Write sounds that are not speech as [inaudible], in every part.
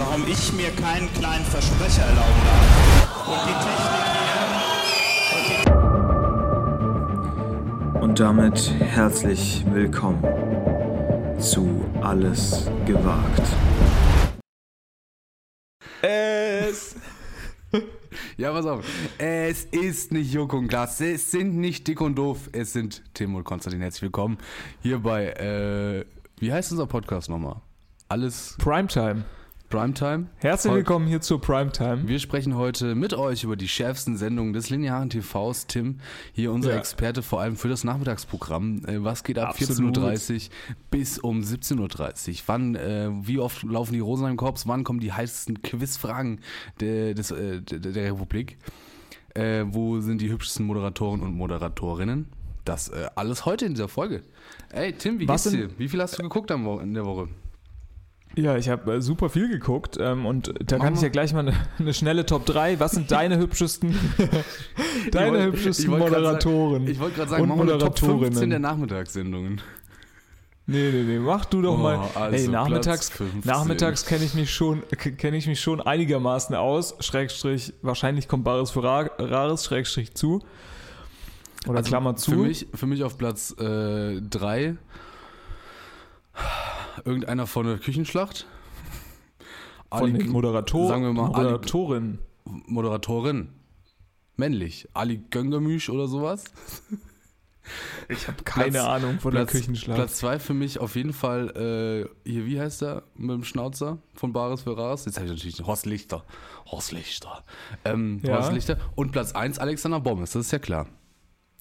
warum ich mir keinen kleinen Versprecher erlauben darf. Und die Technik Und damit herzlich willkommen zu Alles gewagt. Es. [laughs] Ja, pass auf. Es ist nicht Joko und Klaas. Es sind nicht dick und doof. Es sind Tim und Konstantin. Herzlich willkommen hier bei, äh, wie heißt unser Podcast nochmal? Alles Primetime. Primetime. Herzlich willkommen hier zur Primetime. Wir sprechen heute mit euch über die schärfsten Sendungen des linearen TVs. Tim, hier unser Ja. Experte vor allem für das Nachmittagsprogramm. Äh, Was geht ab Absolut. 14.30 Uhr bis um 17.30 Uhr? Wann, äh, wie oft laufen die Rosenheim Korps? Wann kommen die heißesten Quizfragen der, des, äh, der, der Republik? Äh, wo sind die hübschesten Moderatoren und Moderatorinnen? Das äh, alles heute in dieser Folge. Ey, Tim, wie Was geht's sind- dir? Wie viel hast du geguckt am Wo in der Woche? Ja, ich habe äh, super viel geguckt ähm, und da Mach kann ich mal. ja gleich mal eine, [laughs] eine schnelle Top 3. Was sind deine hübschesten, [laughs] [laughs] deine wollt- hübschesten ich Moderatoren? Ich wollte gerade sagen, machen wir Top 15 der. Nachmittagssendungen. Nee, nee, nee, mach du doch Oh, mal. also Ey, nachmittags, Platz 15. nachmittags kenne ich mich schon, kenne ich mich schon einigermaßen aus. Schrägstrich, wahrscheinlich kommt Bares für Ra- Rares, Schrägstrich zu. Oder Also Klammer zu. Für mich, für mich auf Platz 3 irgendeiner von der Küchenschlacht. von Ali- den Moderator, sagen wir mal, Ali- Moderatorin. Moderatorin. Männlich. Ali Göngemüsch oder sowas. Ich habe keine Platz- Ahnung von Platz, der Küchenschlacht. Platz 2 für mich auf jeden Fall, äh, hier, wie heißt der mit dem Schnauzer von Bares für Rares? Jetzt habe ich natürlich Horst Lichter. Horst Lichter. Ähm, Ja. Horst Lichter. Und Platz 1 Alexander Bommes, das ist ja klar.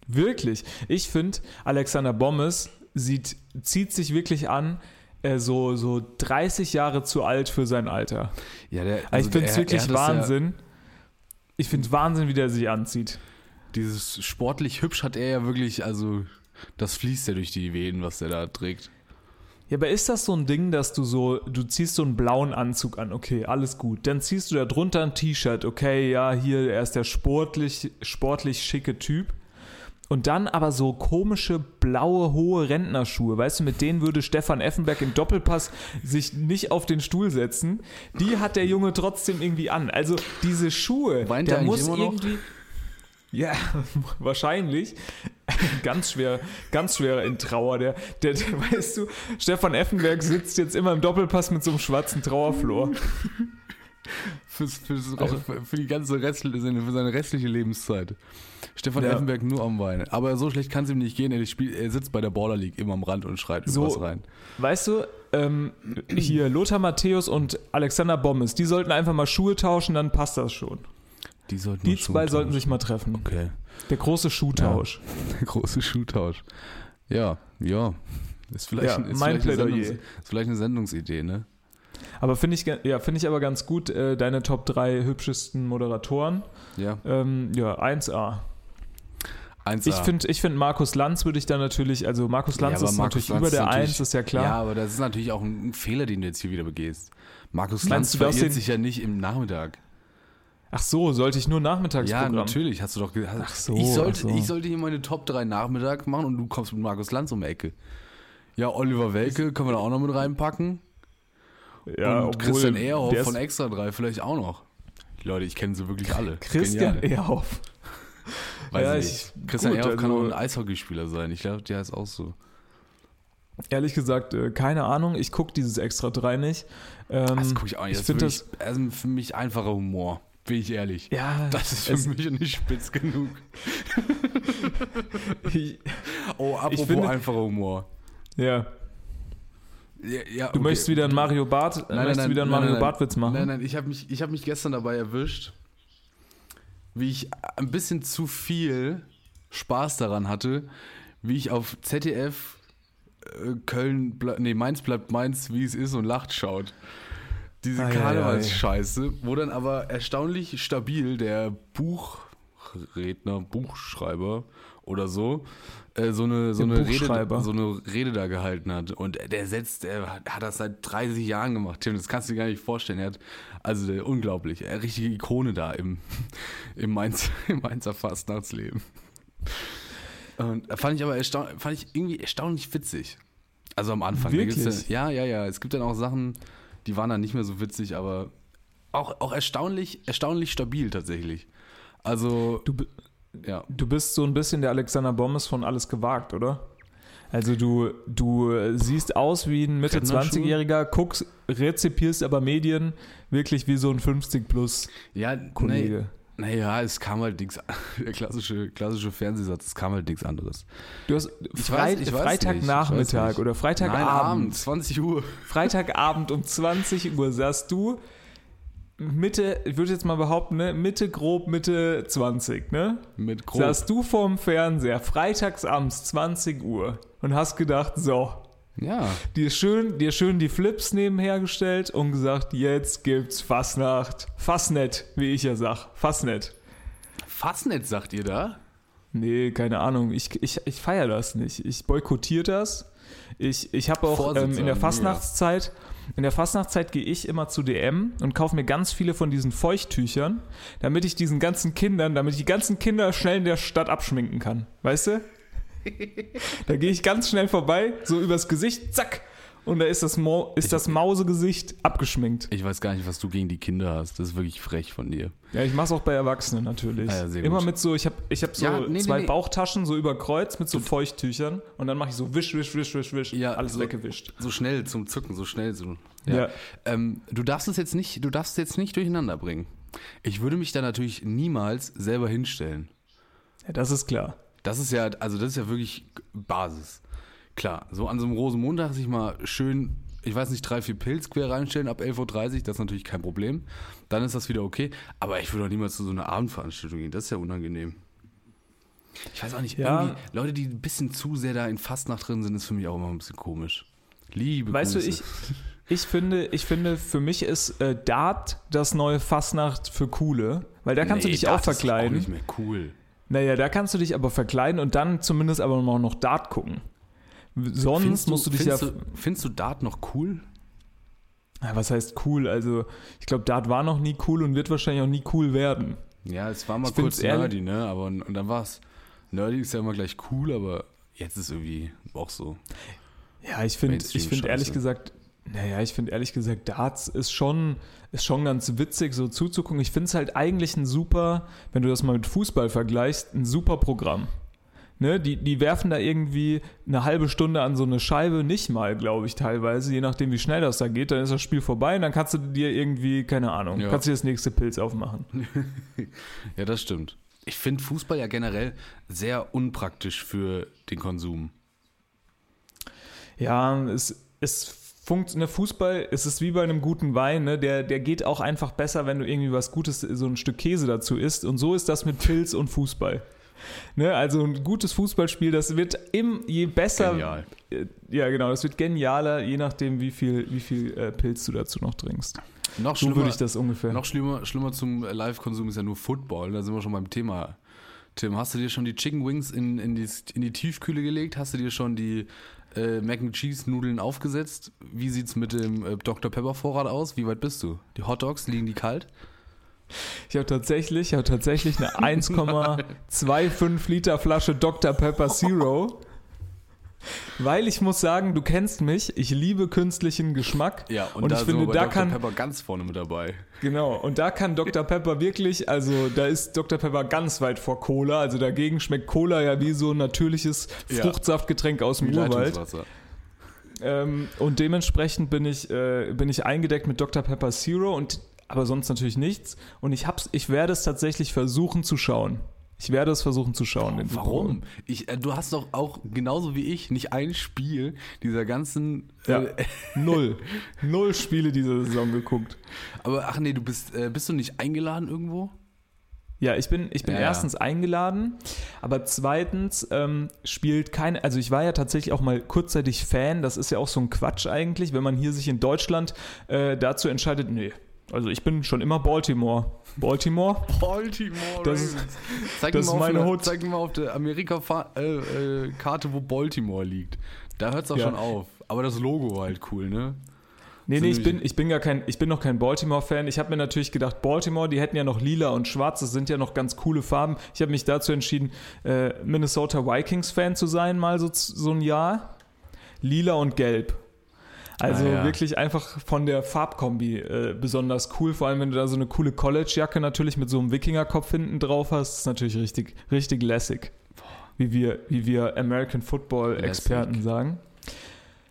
Wirklich. Ich finde, Alexander Bommes sieht, zieht sich wirklich an, äh, so, so 30 Jahre zu alt für sein Alter. Ja, der, Also ich finde es wirklich er das ja- Wahnsinn. Ich finde Wahnsinn, wie der sich anzieht. Dieses sportlich hübsch hat er ja wirklich, also das fließt ja durch die Venen, was der da trägt. Ja, aber ist das so ein Ding, dass du so, du ziehst so einen blauen Anzug an, okay, alles gut. Dann ziehst du da drunter ein T-Shirt, okay, ja, hier, er ist der sportlich, sportlich schicke Typ. Und dann aber so komische, blaue, hohe Rentnerschuhe. Weißt du, mit denen würde Stefan Effenberg im Doppelpass sich nicht auf den Stuhl setzen. Die hat der Junge trotzdem irgendwie an. Also diese Schuhe, Weint der er muss noch? irgendwie. Ja, [laughs] wahrscheinlich. [laughs] Ganz schwer, ganz schwer in Trauer. Der, der, der, weißt du, Stefan Effenberg sitzt jetzt immer im Doppelpass mit so einem schwarzen Trauerflor. Fürs, fürs, Auch- für, die ganze restliche, für seine restliche Lebenszeit. Stefan Ja. Effenberg nur am Weinen. Aber so schlecht kann es ihm nicht gehen. Er, spielt, er sitzt bei der Border League immer am Rand und schreit So- irgendwas rein. Weißt du, ähm, hier Lothar Matthäus und Alexander Bommes, die sollten einfach mal Schuhe tauschen, dann passt das schon. Die, sollten Die zwei sollten tauschen. sich mal treffen. Okay. Der große Schuhtausch. [laughs] Der große Schuhtausch. Ja, ja. Ist vielleicht, Ja, ist vielleicht. Sendungs, ist vielleicht eine Sendungsidee, ne? Aber finde ich, ja, finde ich aber ganz gut, äh, deine Top 3 hübschesten Moderatoren. Ja. Ähm, ja, 1A. 1A. Ich finde, ich find Markus Lanz würde ich da natürlich, also Markus Lanz Ja, ist Markus natürlich Lanz über der ist natürlich- 1, ist ja klar. Ja, aber das ist natürlich auch ein Fehler, den du jetzt hier wieder begehst. Markus Meinst Lanz verirrt sich ja nicht im Nachmittag. Ach so, sollte ich nur Ja, Nachmittagsprogramm? natürlich, hast du doch gesagt. Ach so, ich, sollte, so. ich sollte hier meine Top 3 Nachmittag machen und du kommst mit Markus Lanz um die Ecke. Ja, Oliver Welke können wir da auch noch mit reinpacken. Ja, und Christian Ehrhoff von Extra 3 vielleicht auch noch. Leute, ich kenne sie wirklich alle. Christian Genial. Ehrhoff. [laughs] Weiß Ja, ich ich- nicht. Christian gut, Ehrhoff kann also- auch ein Eishockeyspieler sein. Ich glaube, der ist auch so. Ehrlich gesagt, äh, keine Ahnung, ich gucke dieses Extra 3 nicht. Ähm, Das gucke ich auch nicht. ich Das ist wirklich- also für mich einfacher Humor. Bin ich ehrlich. Ja, Das ist für mich nicht spitz genug. [laughs] ich, Oh, apropos finde- einfacher Humor. ja. Ja, ja, Du möchtest wieder einen Mario Bart, möchtest wieder einen Mario nein, Bartwitz machen? Nein, nein, ich habe mich, ich hab mich gestern dabei erwischt, wie ich ein bisschen zu viel Spaß daran hatte, wie ich auf ZDF äh, Köln, nee, Mainz bleibt Mainz, wie es ist und lacht schaut. Diese ei. Karnevalsscheiße, wo dann aber erstaunlich stabil der Buchredner, Buchschreiber oder so, äh, so eine, so Der eine, Rede, so eine Rede da gehalten hat. Und der setzt, er hat das seit 30 Jahren gemacht, Tim, das kannst du dir gar nicht vorstellen. Er hat, also der, unglaublich, eine richtige Ikone da im, [laughs] im, Mainz, im Mainzer Fastnachtsleben. Und fand ich aber erstaun, fand ich irgendwie erstaunlich witzig. Also am Anfang. Wirklich? Ja, ja, ja. Es gibt dann auch Sachen, die waren dann nicht mehr so witzig, aber auch, auch erstaunlich, erstaunlich stabil tatsächlich. Also, Du, ja. du bist so ein bisschen der Alexander Bommes von Alles gewagt, oder? Also du, du siehst aus wie ein Mitte Rentnerschuhe? 20-Jähriger, guckst, rezipierst aber Medien wirklich wie so ein 50 plus Ja, Kollege. naja, es kam halt nichts, [laughs] der klassische, klassische Fernsehsatz, es kam halt nichts anderes. Du hast weiß Freitagnachmittag oder Nein, Freitagabend. Abend, 20 Uhr. Freitagabend um 20 Uhr saß du Mitte, ich würde jetzt mal behaupten, ne, Mitte grob Mitte 20, ne? Mit grob. Saß du vorm Fernseher, freitags abends 20 Uhr und hast gedacht, so, Ja, dir schön, dir schön die Flips nebenher gestellt und gesagt, jetzt gibt's Fassnacht. Fassnet, wie ich ja sag. Fassnet. Fastnet sagt ihr da? Nee, keine Ahnung. Ich, ich, ich feiere das nicht. Ich boykottiere das. Ich, ich habe auch ähm, in der mega. Fastnachtszeit, in der Fastnachtszeit gehe ich immer zu DM und kaufe mir ganz viele von diesen Feuchttüchern, damit ich diesen ganzen Kindern, damit ich die ganzen Kinder schnell in der Stadt abschminken kann. Weißt du? Da gehe ich ganz schnell vorbei, so übers Gesicht, zack, und da ist das, Mo ist das Mausegesicht abgeschminkt. Ich weiß gar nicht, was du gegen die Kinder hast. Das ist wirklich frech von dir. Ja, ich mach's auch bei Erwachsenen natürlich. Ah ja, Immer mit so, ich habe ich hab so Ja, nee, nee, zwei nee. Bauchtaschen so über Kreuz mit so Feuchttüchern und dann mache ich so wisch, wisch, wisch, wisch, wisch, Ja, alles so- weggewischt. So schnell zum Zücken, so schnell so. Ja. Ähm, du darfst es jetzt nicht, du darfst es jetzt nicht durcheinander bringen. Ich würde mich da natürlich niemals selber hinstellen. Ja, das ist klar. Das ist ja, also das ist ja wirklich Basis. Klar, so an so einem Rosenmontag sich mal schön, ich weiß nicht, drei, vier Pilz quer reinstellen ab 11.30 Uhr, das ist natürlich kein Problem. Dann ist das wieder okay. Aber ich würde auch niemals zu so einer Abendveranstaltung gehen, das ist ja unangenehm. Ich weiß auch nicht, Ja. irgendwie, Leute, die ein bisschen zu sehr da in Fastnacht drin sind, ist für mich auch immer ein bisschen komisch. Liebe Weißt du, Grüße. ich, ich finde, ich finde, für mich ist äh, Dart das neue Fastnacht für Coole, weil da kannst Nee, du dich das auch ist verkleiden. nicht mehr cool. Naja, da kannst du dich aber verkleiden und dann zumindest aber noch Dart gucken. Sonst Findest musst du dich ja. findest, du, findest du Dart noch cool? Ja, was heißt cool? Also, ich glaube, Dart war noch nie cool und wird wahrscheinlich auch nie cool werden. Ja, es war mal Ich kurz nerdy, ne? Aber und dann war's. Nerdy ist ja immer gleich cool, aber jetzt ist irgendwie auch so. Ja, ich finde, ich finde ehrlich gesagt, naja, ich finde ehrlich gesagt, Darts ist schon, ist schon ganz witzig, so zuzugucken. Ich finde es halt eigentlich ein super, wenn du das mal mit Fußball vergleichst, ein super Programm. Ne, die, die werfen da irgendwie eine halbe Stunde an so eine Scheibe, nicht mal, glaube ich, teilweise, je nachdem, wie schnell das da geht, dann ist das Spiel vorbei und dann kannst du dir irgendwie, keine Ahnung, Ja. kannst du dir das nächste Pilz aufmachen. [laughs] Ja, das stimmt. Ich finde Fußball ja generell sehr unpraktisch für den Konsum. Ja, es, es funktioniert, Fußball, es ist wie bei einem guten Wein, ne? der, der geht auch einfach besser, wenn du irgendwie was Gutes, so ein Stück Käse dazu isst. Und so ist das mit Pilz und Fußball. Ne? Also ein gutes Fußballspiel, das wird im, je besser. Genial. Äh, Ja, genau, das wird genialer, je nachdem, wie viel, wie viel äh, Pilz du dazu noch trinkst. Noch So schlimmer, würde ich das ungefähr. noch schlimmer, schlimmer zum Live-Konsum ist ja nur Football. Da sind wir schon beim Thema. Tim, hast du dir schon die Chicken Wings in, in, die, in die Tiefkühle gelegt? Hast du dir schon die äh, Mac and Cheese Nudeln aufgesetzt? Wie sieht's mit dem äh, Dr. Pepper Vorrat aus? Wie weit bist du? Die Hot Dogs, liegen die kalt? Ich habe tatsächlich, ich habe tatsächlich eine [laughs] 1,25 Liter Flasche Dr. Pepper Zero. Weil ich muss sagen, du kennst mich, ich liebe künstlichen Geschmack. und, ich sind finde, da Dr. kann, Pepper ganz vorne mit dabei. genau, und da kann Dr. Pepper wirklich, also da ist Dr. Pepper ganz weit vor Cola. Also dagegen schmeckt Cola ja wie so ein natürliches Ja. Fruchtsaftgetränk aus dem Urwald. Ähm, und dementsprechend bin ich, äh, bin ich eingedeckt mit Dr. Pepper Zero und aber sonst natürlich nichts. Und ich hab's, ich werde es tatsächlich versuchen zu schauen. Ich werde es versuchen zu schauen. Warum? Ich, äh, du hast doch auch genauso wie ich nicht ein Spiel dieser ganzen. Ja. Äh, [laughs] Null. Null Spiele diese Saison geguckt. aber ach nee, du bist, äh, bist du nicht eingeladen irgendwo? Ja, ich bin, ich bin Ja, ja. erstens eingeladen, aber zweitens ähm, spielt keine, also ich war ja tatsächlich auch mal kurzzeitig Fan, das ist ja auch so ein Quatsch eigentlich, wenn man hier sich in Deutschland äh, dazu entscheidet, nee, also ich bin schon immer Baltimore. Baltimore? Baltimore. Das ist- zeig das ist meine auf, Hut. der- Zeig mir mal auf der Amerika-Karte, wo Baltimore liegt. Da hört es auch Ja. schon auf. Aber das Logo war halt cool, ne? Nee, nee, ich bin, ich bin gar kein, ich bin noch kein Baltimore-Fan. Ich habe mir natürlich gedacht, Baltimore, die hätten ja noch lila und schwarz, das sind ja noch ganz coole Farben. Ich habe mich dazu entschieden, äh, Minnesota Vikings-Fan zu sein, mal so, so ein Jahr. lila und gelb. Also Ah, ja. wirklich einfach von der Farbkombi äh, besonders cool. Vor allem, wenn du da so eine coole College-Jacke natürlich mit so einem Wikingerkopf hinten drauf hast, ist natürlich richtig, richtig lässig. Wie wir, wie wir American Football-Experten sagen.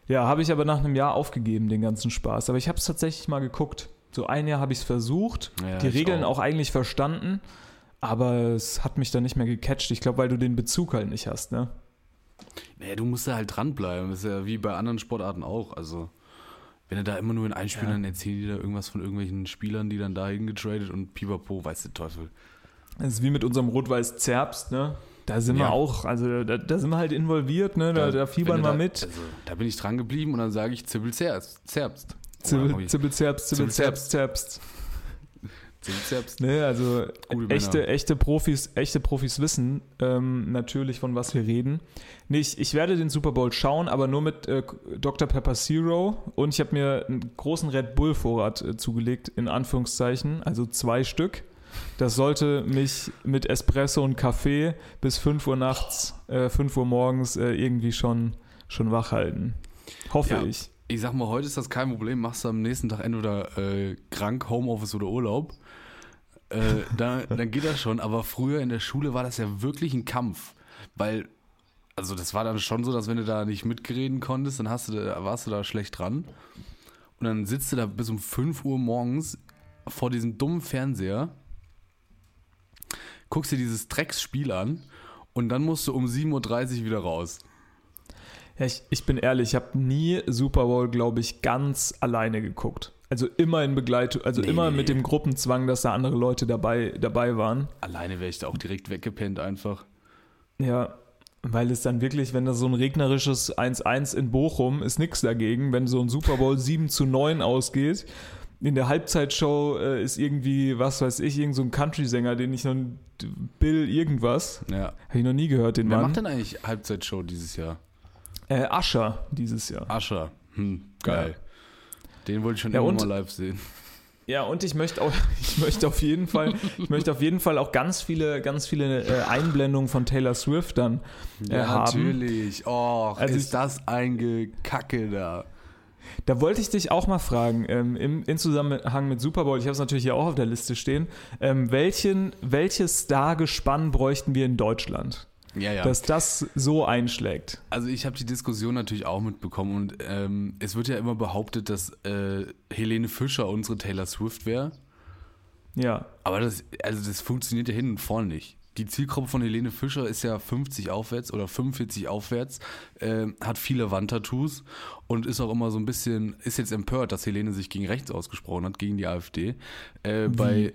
Ja, habe ich aber nach einem Jahr aufgegeben, den ganzen Spaß. Aber ich habe es tatsächlich mal geguckt. So ein Jahr habe ich es versucht, Ja, die Regeln auch. auch. eigentlich verstanden, aber es hat mich dann nicht mehr gecatcht. Ich glaube, weil du den Bezug halt nicht hast, ne? Naja, du musst da halt dranbleiben. Das ist ja wie bei anderen Sportarten auch. Also, wenn du da immer nur in Einspielern dann erzählen die da irgendwas von irgendwelchen Spielern, die dann dahin getradet und pipapo, weiß der Teufel. Das ist wie mit unserem Rot-Weiß Zerbst, ne? Da sind Ja. wir auch, also da, da sind wir halt involviert, ne? Da, da fiebern wir mit. Also, da bin ich dran geblieben und dann sage ich Zibbel Zerbst. Zerbst. Zibbel, Zibbel, Zerbst, Zibbel, Zerbst, Zerbst. Zerbst. Ne, also echte, echte Profis, echte Profis wissen ähm, natürlich, von was wir reden. Nee, ich, ich werde den Super Bowl schauen, aber nur mit äh, Dr. Pepper Zero und ich habe mir einen großen Red Bull Vorrat äh, zugelegt, in Anführungszeichen, also zwei Stück. Das sollte mich mit Espresso und Kaffee bis 5 Uhr nachts, äh, 5 Uhr morgens äh, irgendwie schon, schon wach halten. Hoffe Ja. ich. Ich sag mal, heute ist das kein Problem. Machst du am nächsten Tag entweder äh, krank, Homeoffice oder Urlaub. Äh, da, dann geht das schon. Aber früher in der Schule war das ja wirklich ein Kampf. Weil, also das war dann schon so, dass wenn du da nicht mitgereden konntest, dann hast du, warst du da schlecht dran. Und dann sitzt du da bis um 5 Uhr morgens vor diesem dummen Fernseher, guckst dir dieses Drecksspiel an und dann musst du um 7.30 Uhr wieder raus. Ja, ich, ich bin ehrlich, ich habe nie Super Bowl, glaube ich, ganz alleine geguckt. Also immer in Begleitung, also Nee, immer nee. mit dem Gruppenzwang, dass da andere Leute dabei, dabei waren. Alleine wäre ich da auch direkt weggepennt einfach. Ja, weil es dann wirklich, wenn das so ein regnerisches 1-1 in Bochum ist nix dagegen, wenn so ein Super Bowl 7 zu 9 ausgeht. In der Halbzeitshow äh, ist irgendwie, was weiß ich, irgend so ein Country-Sänger, den ich noch, Bill irgendwas, Ja. habe ich noch nie gehört, den Wer Mann. macht denn eigentlich Halbzeitshow dieses Jahr? Äh, Ascher dieses Jahr. Ascher. Hm, geil. Den wollte ich schon Ja, immer mal live sehen. Ja, und ich möchte auch, [laughs] ich möchte auf jeden Fall, ich möchte auf jeden Fall auch ganz viele, ganz viele äh, Einblendungen von Taylor Swift dann äh, haben. natürlich. Oh, Also ist ich- das ein Gekacke da. Da wollte ich dich auch mal fragen, ähm, im, in Zusammenhang mit Super Bowl, ich habe es natürlich hier auch auf der Liste stehen, ähm, welchen, welches Star-Gespann bräuchten wir in Deutschland, Ja, ja. dass das so einschlägt? also ich habe die Diskussion natürlich auch mitbekommen und ähm, es wird ja immer behauptet, dass äh, Helene Fischer unsere Taylor Swift wäre. Ja, Aber das, also das funktioniert ja hin und vorne nicht. Die Zielgruppe von Helene Fischer ist ja 50 aufwärts oder 45 aufwärts, äh, hat viele Wandtattoos und ist auch immer so ein bisschen, ist jetzt empört, dass Helene sich gegen rechts ausgesprochen hat, gegen die AfD. Äh, bei,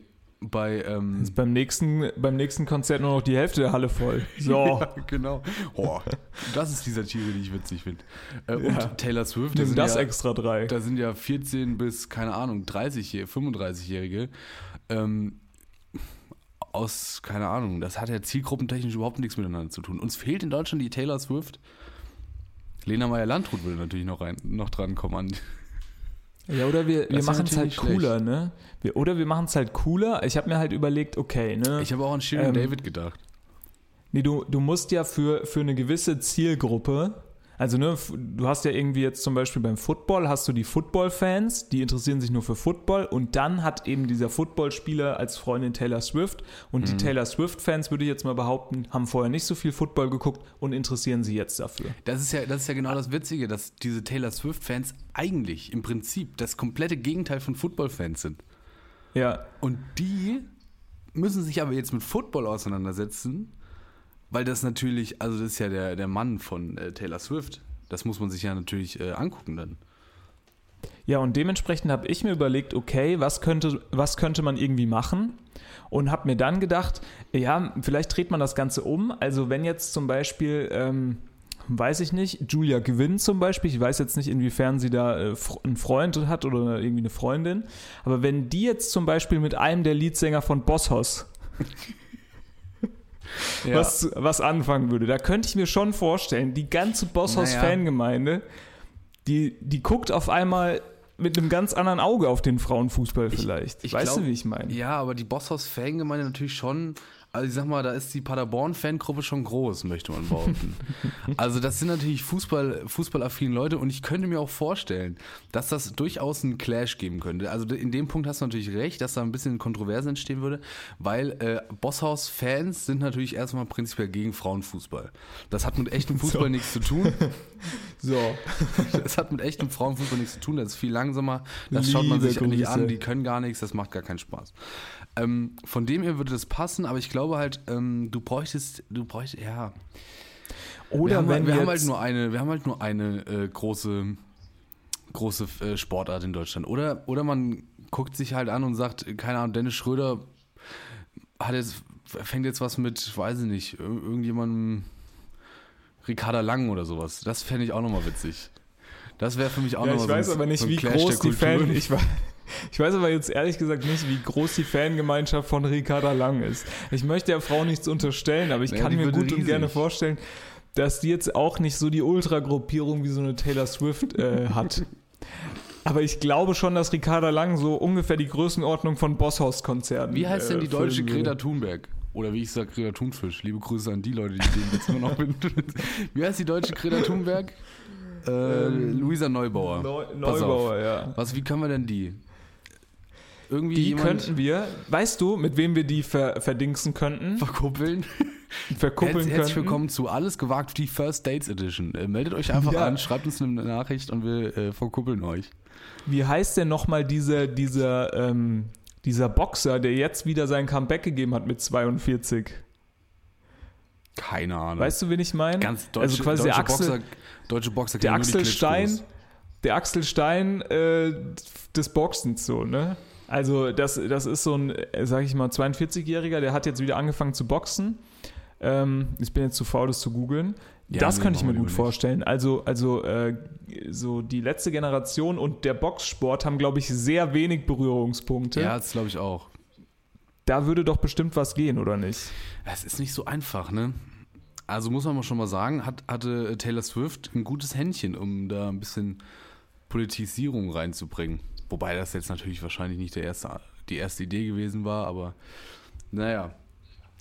bei, ähm, ist beim nächsten, beim nächsten Konzert nur noch die Hälfte der Halle voll. So, [laughs] ja, genau. Oh, das ist die Satire, die ich witzig finde. Äh, Ja. Und Taylor Swift, nimm sind das ja, extra drei. da sind ja 14 bis, keine Ahnung, 30, 35-Jährige. Ähm, aus, keine Ahnung, das hat ja zielgruppentechnisch überhaupt nichts miteinander zu tun. Uns fehlt in Deutschland die Taylor Swift. Lena Meyer-Landrut würde natürlich noch, rein, noch drankommen an. Ja, oder wir, wir machen es halt natürlich schlecht. cooler, ne? Wir, oder wir machen es halt cooler. Ich habe mir halt überlegt, okay, ne? Ich habe auch an Shirin Ähm, David gedacht. Nee, du, du musst ja für, für eine gewisse Zielgruppe, also ne, du hast ja irgendwie jetzt zum Beispiel beim Football, hast du die Football-Fans, die interessieren sich nur für Football und dann hat eben dieser Footballspieler als Freundin Taylor Swift und die Taylor Swift-Fans, würde ich jetzt mal behaupten, haben vorher nicht so viel Football geguckt und interessieren sie jetzt dafür. Das ist ja, das ist ja genau das Witzige, dass diese Taylor Swift-Fans eigentlich im Prinzip das komplette Gegenteil von Football-Fans sind. Ja, Und die müssen sich aber jetzt mit Football auseinandersetzen, weil das natürlich, also das ist ja der, der Mann von äh, Taylor Swift. Das muss man sich ja natürlich äh, angucken dann. Ja, und dementsprechend habe ich mir überlegt, okay, was könnte, was könnte man irgendwie machen? Und habe mir dann gedacht, ja, vielleicht dreht man das Ganze um. Also wenn jetzt zum Beispiel, ähm, weiß ich nicht, Julia Gwynn zum Beispiel, ich weiß jetzt nicht, inwiefern sie da äh, einen Freund hat oder irgendwie eine Freundin, aber wenn die jetzt zum Beispiel mit einem der Leadsänger von Bosshaus [laughs] Ja. was, was anfangen würde. Da könnte ich mir schon vorstellen, die ganze Bosshaus-Fangemeinde, die, die guckt auf einmal mit einem ganz anderen Auge auf den Frauenfußball vielleicht. ich weißt glaub- du, wie ich meine? Ja, aber die Bosshaus-Fangemeinde natürlich schon also ich sag mal, da ist die Paderborn-Fangruppe schon groß, möchte man behaupten. [laughs] also das sind natürlich Fußball, fußballaffine Leute und ich könnte mir auch vorstellen, dass das durchaus einen Clash geben könnte. Also in dem Punkt hast du natürlich recht, dass da ein bisschen Kontroverse entstehen würde, weil äh, Bosshaus-Fans sind natürlich erstmal prinzipiell gegen Frauenfußball. Das hat mit echtem Fußball So. nichts zu tun. [laughs] So. [laughs] Das hat mit echtem Frauenfußball nichts zu tun, das ist viel langsamer. Das schaut man Liebe sich nicht Grüße. an, die können gar nichts, das macht gar keinen Spaß. Ähm, von dem her würde das passen, aber ich glaube halt, ähm, du bräuchtest, du bräuchtest, ja. wir Oder haben, wenn wir haben halt nur eine, wir haben halt nur eine äh, große, große äh, Sportart in Deutschland. Oder, oder man guckt sich halt an und sagt, keine Ahnung, Dennis Schröder hat jetzt, fängt jetzt was mit, weiß ich nicht, ir- irgendjemandem Ricarda Lang oder sowas. Das fände ich auch nochmal witzig. Das wäre für mich auch ja, nochmal ich so ein- weiß aber nicht, so wie Clash groß die Fan, ich, wei- ich weiß aber jetzt ehrlich gesagt nicht, wie groß die Fangemeinschaft von Ricarda Lang ist. Ich möchte der Frau nichts unterstellen, aber ich Naja, kann mir gut und riesig. gerne vorstellen, dass die jetzt auch nicht so die Ultragruppierung wie so eine Taylor Swift äh, [laughs] hat. Aber ich glaube schon, dass Ricarda Lang so ungefähr die Größenordnung von Bosshaus-Konzerten Wie heißt denn die äh, deutsche. Greta Thunberg? Oder wie ich sage, Greta Thunfisch. Liebe Grüße an die Leute, die den jetzt immer noch bin. Wie heißt die deutsche Greta Thunberg? Äh, Luisa Neubauer. Neu Pass Neubauer, auf. ja. Was, wie können wir denn die? Irgendwie Die könnten wir, weißt du, mit wem wir die ver verdingsen könnten? verkuppeln. Verkuppeln Herz, herzlich willkommen zu Alles gewagt, die First Dates Edition. Äh, meldet euch einfach Ja. an, schreibt uns eine Nachricht und wir äh, verkuppeln euch. Wie heißt denn nochmal dieser, dieser, ähm, dieser Boxer, der jetzt wieder sein Comeback gegeben hat mit 42? Keine Ahnung. Weißt du, wen ich meine? Ganz deutsche, also quasi der deutsche Axel, Boxer, deutsche Boxer der Axel Stein, der Axel Stein äh, des Boxens so, ne? Also das, das ist so ein, äh, sag ich mal, 42-Jähriger, der hat jetzt wieder angefangen zu boxen. Ähm, ich bin jetzt zu faul, das zu googeln. Ja, das nee, könnte ich mir gut vorstellen. Also, also äh, so die letzte Generation und der Boxsport haben, glaube ich, sehr wenig Berührungspunkte. Ja, das glaube ich auch. Da würde doch bestimmt was gehen, oder nicht? Es ist nicht so einfach, ne? Also muss man mal schon mal sagen, hat, hatte Taylor Swift ein gutes Händchen, um da ein bisschen Politisierung reinzubringen. Wobei das jetzt natürlich wahrscheinlich nicht der erste, die erste Idee gewesen war, aber naja.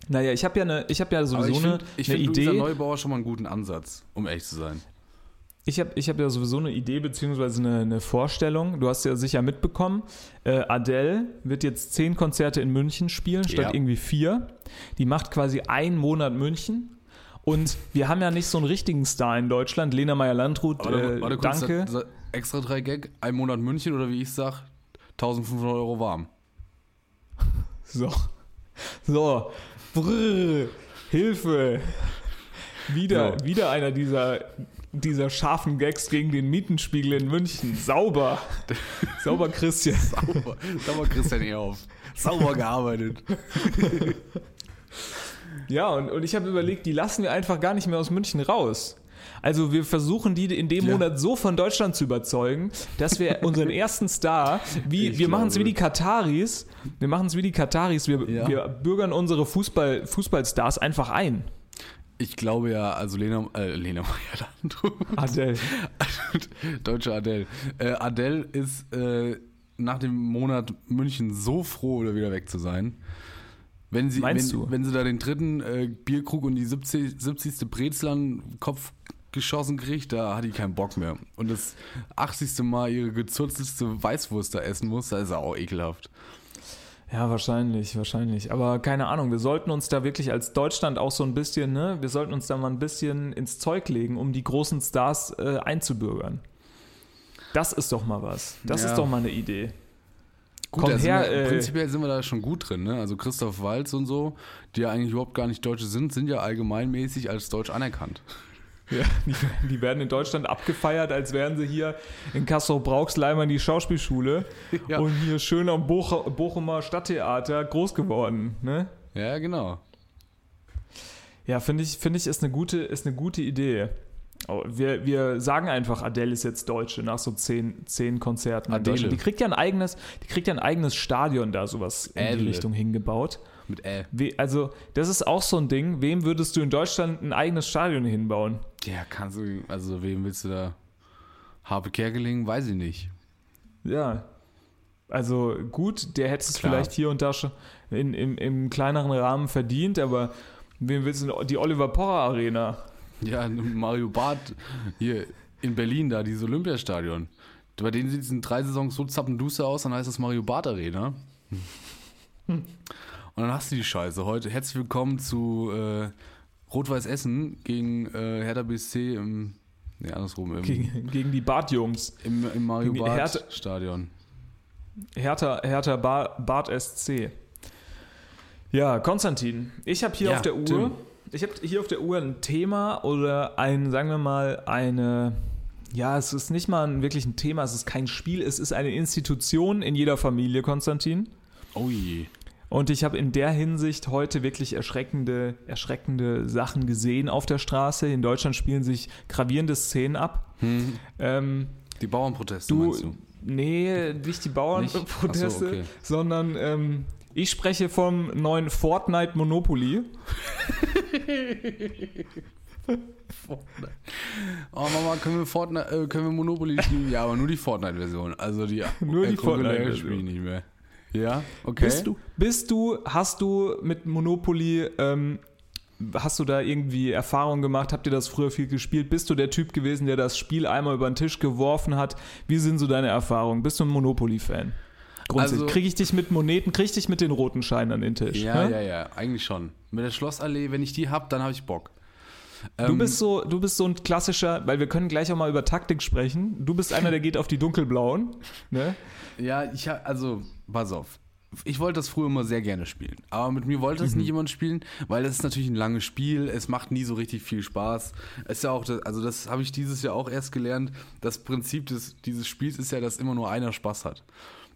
Naja, ich habe ja, eine, ich hab ja sowieso ich eine, finde ich eine find Luisa Idee. Neubauer schon mal einen guten Ansatz, um ehrlich zu sein. Ich habe ich hab ja sowieso eine Idee beziehungsweise eine, eine Vorstellung. Du hast ja sicher mitbekommen, äh, Adele wird jetzt zehn Konzerte in München spielen, statt Ja. irgendwie vier. Die macht quasi einen Monat München. Und wir haben ja nicht so einen richtigen Star in Deutschland. Lena Meyer-Landrut, äh, warte kurz, danke. sa- sa- extra drei Gag, ein Monat München oder wie ich sag, 1500 Euro warm. So. So. Brrr. Hilfe. Wieder, So. wieder einer dieser, dieser scharfen Gags gegen den Mietenspiegel in München. Sauber. [laughs] Sauber, Christian. Sauber, sauber Christian Ehrhoff. Sauber gearbeitet. [laughs] Ja, und, und ich habe überlegt, die lassen wir einfach gar nicht mehr aus München raus. Also wir versuchen die in dem Ja. Monat so von Deutschland zu überzeugen, dass wir [laughs] unseren ersten Star, wie Ich wir machen es wie die Kataris, wir machen es wie die Kataris, wir, Ja. wir bürgern unsere Fußball, Fußballstars einfach ein. Ich glaube ja, also Lena, äh, Lena Meyer-Landrut. Adele. [laughs] Deutsche Adele. Äh, Adele ist äh, nach dem Monat München so froh, wieder weg zu sein. Wenn sie, Meinst wenn, du? wenn sie da den dritten äh, Bierkrug und die 70, 70. Brezel an den Kopf geschossen kriegt, da hat die keinen Bock mehr. Und das 80. Mal ihre gezurzelste Weißwurst da essen muss, da ist er auch ekelhaft. Ja, wahrscheinlich, wahrscheinlich. Aber keine Ahnung, wir sollten uns da wirklich als Deutschland auch so ein bisschen, ne, wir sollten uns da mal ein bisschen ins Zeug legen, um die großen Stars äh, einzubürgern. Das ist doch mal was. Das Ja. ist doch mal eine Idee. Gut, Komm da sind her, wir, äh, prinzipiell sind wir da schon gut drin. Ne? Also Christoph Walz und so, die ja eigentlich überhaupt gar nicht Deutsche sind, sind ja allgemeinmäßig als Deutsch anerkannt. Ja, die, die werden in Deutschland abgefeiert, als wären sie hier in Kassel-Brauxlheim die Schauspielschule [laughs] Ja. und hier schön am Boch Bochumer Stadttheater groß geworden. Ne? Ja, genau. Ja, finde ich, finde ich, ist eine gute, ist eine gute Idee. Oh, Wir, wir sagen einfach, Adele ist jetzt Deutsche nach so zehn, zehn Konzerten in Adele. Die kriegt ja ein eigenes, die kriegt ja ein eigenes Stadion da sowas in die Adele. Richtung hingebaut. Mit Ä. Also, das ist auch so ein Ding. Wem würdest du in Deutschland ein eigenes Stadion hinbauen? Ja, kannst du, also wem willst du da? Harpe Kerkeling, weiß ich nicht. Ja. Also gut, der hätte es vielleicht hier und da schon in, im, im kleineren Rahmen verdient, aber wen willst du? Die Oliver Porrer Arena. Ja, Mario Barth hier in Berlin, da, dieses Olympiastadion. Bei denen sieht es in drei Saisons so zappenduster aus, dann heißt es Mario Barth Arena. Und dann hast du die Scheiße. Heute herzlich willkommen zu äh, Rot-Weiß Essen gegen äh, Hertha BSC im, nee, andersrum, im, Gegen, gegen die Bartjungs. im, im Mario gegen die Barth Hertha- Stadion. Hertha, Hertha Bar, Bart SC. Ja, Konstantin, ich habe hier Ja, auf der Uhr, Tim. Ich habe hier auf der Uhr ein Thema oder ein, sagen wir mal, eine, ja, es ist nicht mal ein, wirklich ein Thema, es ist kein Spiel, es ist eine Institution in jeder Familie, Konstantin. Oh je. Und ich habe in der Hinsicht heute wirklich erschreckende, erschreckende Sachen gesehen auf der Straße. In Deutschland spielen sich gravierende Szenen ab. Hm. Ähm, Die Bauernproteste Du, meinst du? nee, nicht die Bauernproteste, so, okay. sondern ähm, ich spreche vom neuen Fortnite Monopoly. [laughs] Oh Mama, können wir, Fortnite, äh, können wir Monopoly spielen? Ja, aber nur die Fortnite-Version. Also die, [laughs] Nur die Fortnite-Version. spiele ich nicht mehr. Ja, okay. Bist du, bist du, hast du mit Monopoly, ähm, hast du da irgendwie Erfahrung gemacht? Habt ihr das früher viel gespielt? Bist du der Typ gewesen, der das Spiel einmal über den Tisch geworfen hat? Wie sind so deine Erfahrungen? Bist du ein Monopoly-Fan? Grundsätzlich. Also- kriege ich dich mit Moneten, kriege ich dich mit den roten Scheinen an den Tisch? Ja, ne? ja, ja, eigentlich schon. Mit der Schlossallee, wenn ich die hab, dann habe ich Bock. Du Ähm, bist so, du bist so ein klassischer, weil wir können gleich auch mal über Taktik sprechen. Du bist einer, der geht auf die dunkelblauen. Ne? Ja, ich hab, also, pass auf. Ich wollte das früher immer sehr gerne spielen. Aber mit mir wollte Mhm. es nicht jemand spielen, weil das ist natürlich ein langes Spiel. Es macht nie so richtig viel Spaß. Es ist ja auch, das, also das habe ich dieses Jahr auch erst gelernt. Das Prinzip des, dieses Spiels ist ja, dass immer nur einer Spaß hat.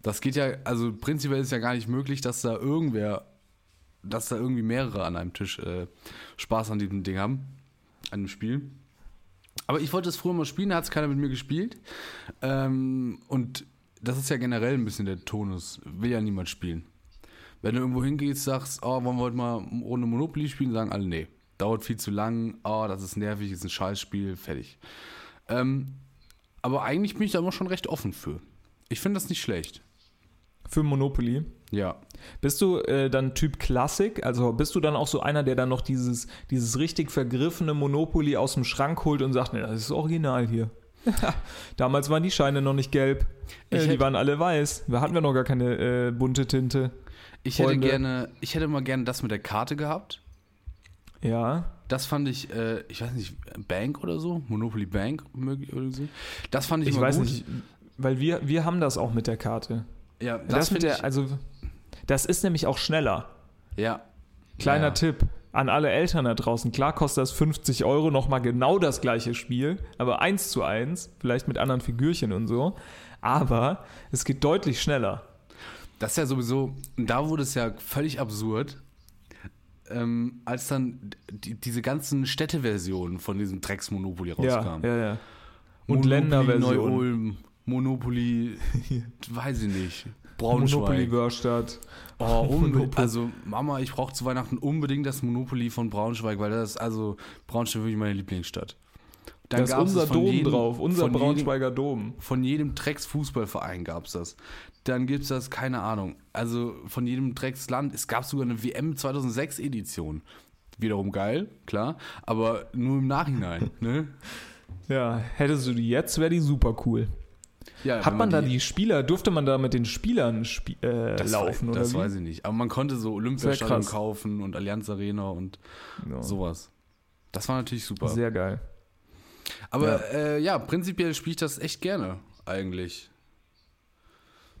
Das geht ja, also prinzipiell ist ja gar nicht möglich, dass da irgendwer, dass da irgendwie mehrere an einem Tisch äh, Spaß an diesem Ding haben, an dem Spiel. Aber ich wollte es früher mal spielen, da hat es keiner mit mir gespielt. Ähm, und das ist ja generell ein bisschen der Tonus. Will ja niemand spielen. Wenn du irgendwo hingehst, sagst, oh, wollen wir heute mal ohne Monopoly spielen, sagen alle, nee. Dauert viel zu lang, oh, das ist nervig, ist ein Scheißspiel, fertig. Ähm, aber eigentlich bin ich da immer schon recht offen für. Ich finde das nicht schlecht. Für Monopoly. Ja. Bist du äh, dann Typ Klassik? Also bist du dann auch so einer, der dann noch dieses, dieses richtig vergriffene Monopoly aus dem Schrank holt und sagt, nee, das ist original hier. [laughs] Damals waren die Scheine noch nicht gelb. Äh, die hätte- waren alle weiß. Da hatten wir noch gar keine äh, bunte Tinte. Ich hätte gerne, ich hätte mal gerne das mit der Karte gehabt. Ja. Das fand ich, äh, ich weiß nicht, Bank oder so, Monopoly Bank oder so. Das fand ich, Ich immer weiß gut. nicht, weil wir, wir haben das auch mit der Karte. Ja, Das, das, mit finde der, ich, also das ist nämlich auch schneller. ja. Kleiner ja. Tipp an alle Eltern da draußen. Klar kostet das 50 Euro nochmal genau das gleiche Spiel, aber eins zu eins, vielleicht mit anderen Figürchen und so. Aber es geht deutlich schneller. Das ist ja sowieso, da wurde es ja völlig absurd, ähm, als dann die, diese ganzen Städteversionen von diesem Drecks-Monopoly Ja, rauskamen. ja, ja. Und Monopoly Länderversionen. Monopoly, [laughs] weiß ich nicht, Braunschweig. Monopoly Wörstadt. Oh, unbe Monopoly. also Mama, ich brauche zu Weihnachten unbedingt das Monopoly von Braunschweig, weil das ist also Braunschweig wirklich meine Lieblingsstadt. Dann Da ist unser Dom jedem- drauf, unser von jedem- Braunschweiger Dom. Von jedem Drecks-Fußballverein gab es das. Dann gibt es das, keine Ahnung, also von jedem Drecksland. Es gab sogar eine WM 2006-Edition. Wiederum geil, klar, aber nur im Nachhinein. ne? [laughs] Ja, hättest du die jetzt, wäre die super cool. Ja, Hat wenn man da die Spieler, durfte man da mit den Spielern spie äh, das laufen weiß, oder Das wie? weiß ich nicht. Aber man konnte so Olympiastadion kaufen und Allianz Arena und Ja. sowas. Das war natürlich super. Sehr geil. Aber ja, äh, ja prinzipiell spiele ich das echt gerne, eigentlich.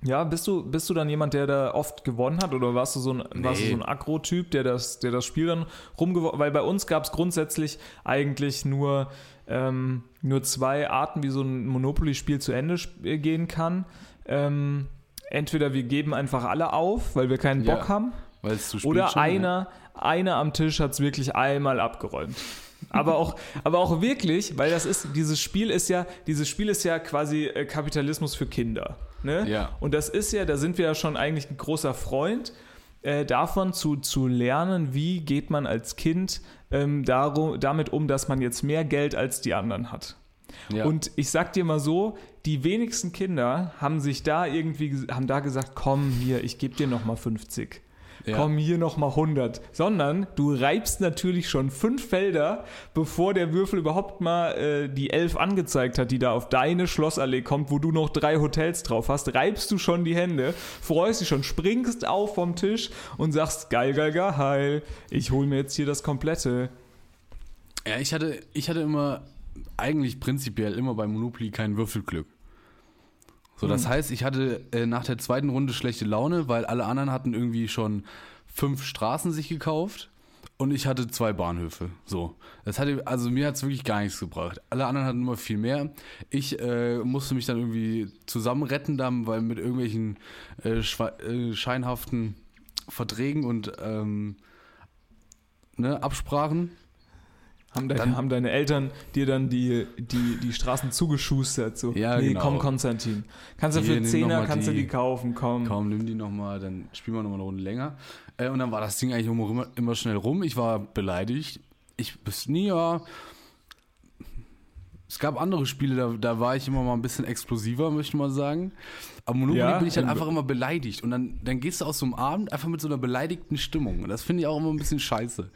Ja, bist du, bist du dann jemand, der da oft gewonnen hat oder warst du so ein, warst du Nee. so ein Agro-Typ, der das, der das Spiel dann rumgeworfen Weil bei uns gab es grundsätzlich eigentlich nur, ähm, nur zwei Arten, wie so ein Monopoly-Spiel zu Ende äh, gehen kann. Ähm, entweder wir geben einfach alle auf, weil wir keinen Bock Ja. haben, oder schon, einer, einer am Tisch hat es wirklich einmal abgeräumt. Aber auch, aber auch wirklich, weil das ist, dieses Spiel ist ja, dieses Spiel ist ja quasi äh, Kapitalismus für Kinder. Ne? Ja. Und das ist ja, da sind wir ja schon eigentlich ein großer Freund äh, davon zu, zu lernen, wie geht man als Kind ähm, darum, damit um, dass man jetzt mehr Geld als die anderen hat. Ja. Und ich sag dir mal so, die wenigsten Kinder haben sich da irgendwie, haben da gesagt, komm hier, ich gebe dir nochmal 50. Ja. Komm hier nochmal 100. Sondern du reibst natürlich schon fünf Felder, bevor der Würfel überhaupt mal äh, die 11 angezeigt hat, die da auf deine Schlossallee kommt, wo du noch drei Hotels drauf hast, reibst du schon die Hände, freust dich schon, springst auf vom Tisch und sagst, geil, geil, geil, ich hol mir jetzt hier das komplette. Ja, ich hatte, ich hatte immer, eigentlich prinzipiell immer bei Monopoly kein Würfelglück. So, das heißt, ich hatte äh, nach der zweiten Runde schlechte Laune, weil alle anderen hatten irgendwie schon fünf Straßen sich gekauft und ich hatte zwei Bahnhöfe. So, das hatte, also mir hat es wirklich gar nichts gebracht. Alle anderen hatten immer viel mehr. Ich äh, musste mich dann irgendwie zusammenretten, dann, weil mit irgendwelchen äh, äh, scheinhaften Verträgen und ähm, ne, Absprachen Haben deine, Dann- haben deine Eltern dir dann die, die, die Straßen zugeschustert? So, Ja, nee, genau. komm, Konstantin. Kannst du Hier, für Zehner, kannst du die. die kaufen, komm. Komm, nimm die nochmal, dann spielen wir nochmal eine Runde länger. Äh, und dann war das Ding eigentlich immer, immer, schnell rum. Ich war beleidigt. Ich bis nie, ja. Es gab andere Spiele, da, da war ich immer mal ein bisschen explosiver, möchte ich mal sagen. Aber Monopoly Ja, bin ich halt im- einfach immer beleidigt. Und dann, dann gehst du aus so einem Abend einfach mit so einer beleidigten Stimmung. Und das finde ich auch immer ein bisschen scheiße.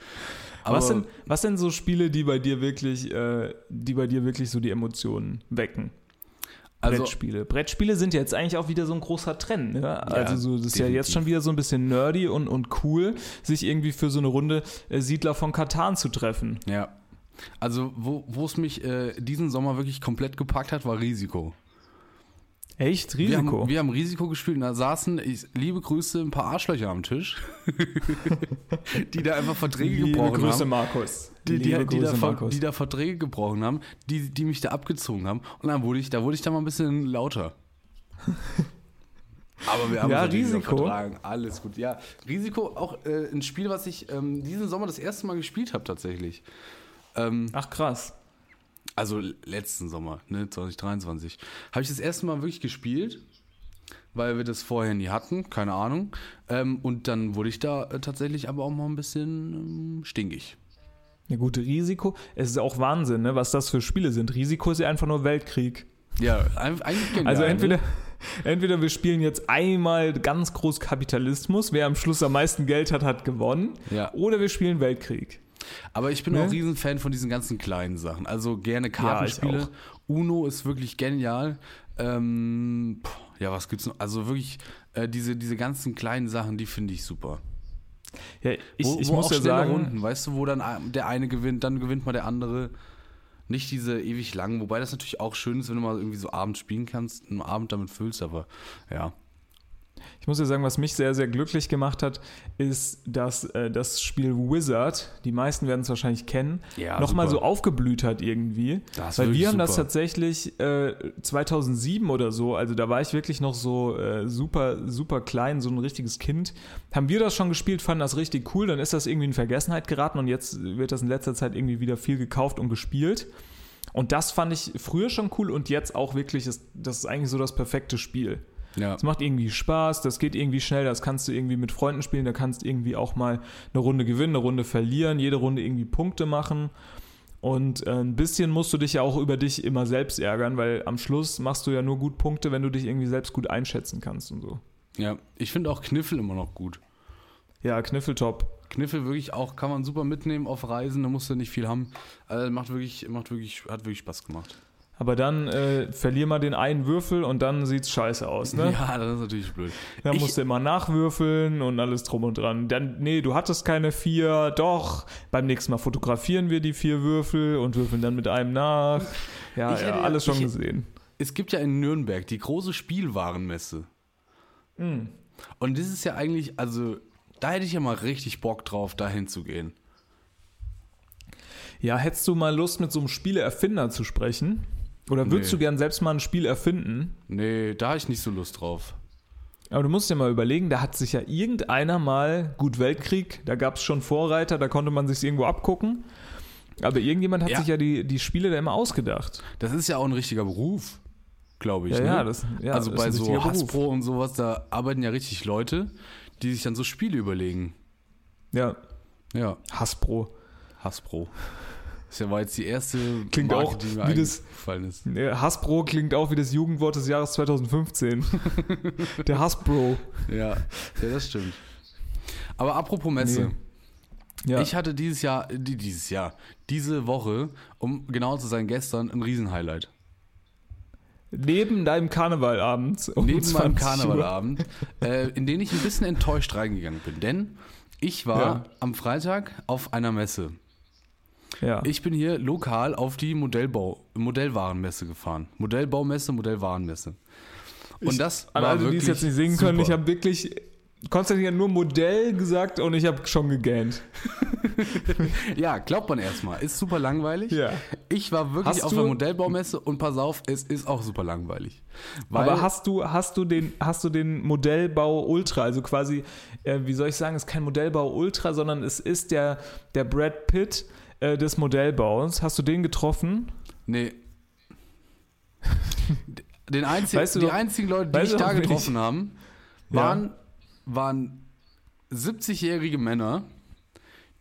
Aber was, sind, was sind so Spiele, die bei dir wirklich, äh, die bei dir wirklich so die Emotionen wecken? also, Brettspiele. Brettspiele sind jetzt eigentlich auch wieder so ein großer Trend. Ne? also so, das ist ja jetzt definitiv. schon wieder so ein bisschen nerdy und, und cool, sich irgendwie für so eine Runde äh, Siedler von Katan zu treffen. ja. Also, wo wo es mich äh, diesen Sommer wirklich komplett gepackt hat, war Risiko. Echt? Wir Risiko? haben, wir haben Risiko gespielt und da saßen, ich, liebe Grüße, ein paar Arschlöcher am Tisch, [laughs] die da einfach Verträge Liebe gebrochen Grüße, haben. Markus. Die, die, Liebe die, da, Grüße, Ver- Markus. die da Verträge gebrochen haben, die, die mich da abgezogen haben. Und dann wurde ich, da wurde ich dann mal ein bisschen lauter. [laughs] Aber wir haben Ja, Risiko. vertragen. Alles gut. Ja, Risiko auch äh, ein Spiel, was ich ähm, diesen Sommer das erste Mal gespielt habe tatsächlich. Ähm, Ach krass. Also letzten Sommer, ne, 2023, habe ich das erste Mal wirklich gespielt, weil wir das vorher nie hatten, keine Ahnung. Ähm, und dann wurde ich da äh, tatsächlich aber auch mal ein bisschen ähm, stinkig. Ja, gut, Risiko. Es ist auch Wahnsinn, ne, was das für Spiele sind. Risiko ist ja einfach nur Weltkrieg. Ja, eigentlich genial, Also entweder, Ne? entweder wir spielen jetzt einmal ganz groß Kapitalismus, wer am Schluss am meisten Geld hat, hat gewonnen. Ja. Oder wir spielen Weltkrieg. Aber ich bin Ne? auch Riesenfan von diesen ganzen kleinen Sachen. Also gerne Ja, Kartenspiele. auch. Uno ist wirklich genial. Ähm, ja, was gibt's noch? Also wirklich, äh, diese, diese ganzen kleinen Sachen, die finde ich super. Ja, ich, wo, ich wo muss ja sagen, Runden, weißt du, wo dann der eine gewinnt, dann gewinnt mal der andere. Nicht diese ewig langen, wobei das natürlich auch schön ist, wenn du mal irgendwie so abends spielen kannst, einen Abend damit füllst, aber ja. Ich muss ja sagen, was mich sehr, sehr glücklich gemacht hat, ist, dass äh, das Spiel Wizard, die meisten werden es wahrscheinlich kennen, Ja, nochmal so aufgeblüht hat irgendwie. Das Weil wir haben das super. tatsächlich äh, 2007 oder so, also da war ich wirklich noch so äh, super, super klein, so ein richtiges Kind. Haben wir das schon gespielt, fanden das richtig cool, dann ist das irgendwie in Vergessenheit geraten und jetzt wird das in letzter Zeit irgendwie wieder viel gekauft und gespielt. Und das fand ich früher schon cool und jetzt auch wirklich, ist, das ist eigentlich so das perfekte Spiel. Ja. Es macht irgendwie Spaß, das geht irgendwie schnell, das kannst du irgendwie mit Freunden spielen, da kannst du irgendwie auch mal eine Runde gewinnen, eine Runde verlieren, jede Runde irgendwie Punkte machen. Und äh, ein bisschen musst du dich ja auch über dich immer selbst ärgern, weil am Schluss machst du ja nur gut Punkte, wenn du dich irgendwie selbst gut einschätzen kannst und so. ja. Ich finde auch Kniffel immer noch gut. Ja, Kniffeltop. Kniffel wirklich auch, kann man super mitnehmen auf Reisen, da musst du nicht viel haben. Also macht wirklich, macht wirklich, hat wirklich Spaß gemacht. Aber dann äh, verlier mal den einen Würfel und dann sieht's scheiße aus, ne? [laughs] Ja, das ist natürlich blöd. Dann Ich- musst du immer nachwürfeln und alles drum und dran. Dann, nee, du hattest keine vier, doch. Beim nächsten Mal fotografieren wir die vier Würfel und würfeln dann mit einem nach. Ja, hätte- alles schon ich- gesehen. Es gibt ja in Nürnberg die große Spielwarenmesse. Hm. Und das ist ja eigentlich, also da hätte ich ja mal richtig Bock drauf, dahin zu gehen. Ja, hättest du mal Lust, mit so einem Spieleerfinder zu sprechen? Oder würdest Nee. du gern selbst mal ein Spiel erfinden? Nee, da habe ich nicht so Lust drauf. Aber du musst dir mal überlegen, da hat sich ja irgendeiner mal, gut, Weltkrieg, da gab es schon Vorreiter, da konnte man sich irgendwo abgucken. Aber irgendjemand hat Ja. sich ja die, die Spiele da immer ausgedacht. Das ist ja auch ein richtiger Beruf, glaube ich. Ja, ne? ja, das- ja, also bei so Beruf. Hasbro und sowas, da arbeiten ja richtig Leute, die sich dann so Spiele überlegen. Ja, Ja, Hasbro. Hasbro. Das war jetzt die erste Klingt auch die mir wie das- ist. Hasbro klingt auch wie das Jugendwort des Jahres 2015. [laughs] Der Hasbro. Ja, ja, das stimmt. Aber apropos Messe. Nee. Ja. Ich hatte dieses Jahr, die, dieses Jahr, diese Woche, um genau zu sein, gestern ein Riesenhighlight. Neben deinem Karnevalabend. Um Neben meinem 20 Uhr. Karnevalabend, äh, in den ich ein bisschen enttäuscht reingegangen bin. Denn ich war Ja. am Freitag auf einer Messe. Ja. Ich bin hier lokal auf die Modellbau, Modellwarenmesse gefahren. Modellbaumesse, Modellwarenmesse. Und das An war alle, die wirklich es jetzt nicht sehen können, super. ich habe wirklich. Konstantin hat nur Modell gesagt und ich habe schon gegähnt. [laughs] Ja, glaubt man erstmal. Ist super langweilig. Ja. Ich war wirklich Hast auf der Modellbaumesse und pass auf, es ist auch super langweilig. Weil, Aber hast du, hast du den, hast du den Modellbau Ultra, also quasi, äh, wie soll ich sagen, es ist kein Modellbau Ultra, sondern es ist der, der Brad Pitt äh, des Modellbaus. Hast du den getroffen? Nee. [laughs] Den einzigen, Weißt du die doch- einzigen Leute, die mich da wen ich- getroffen haben, Ja. waren, waren 70-jährige Männer,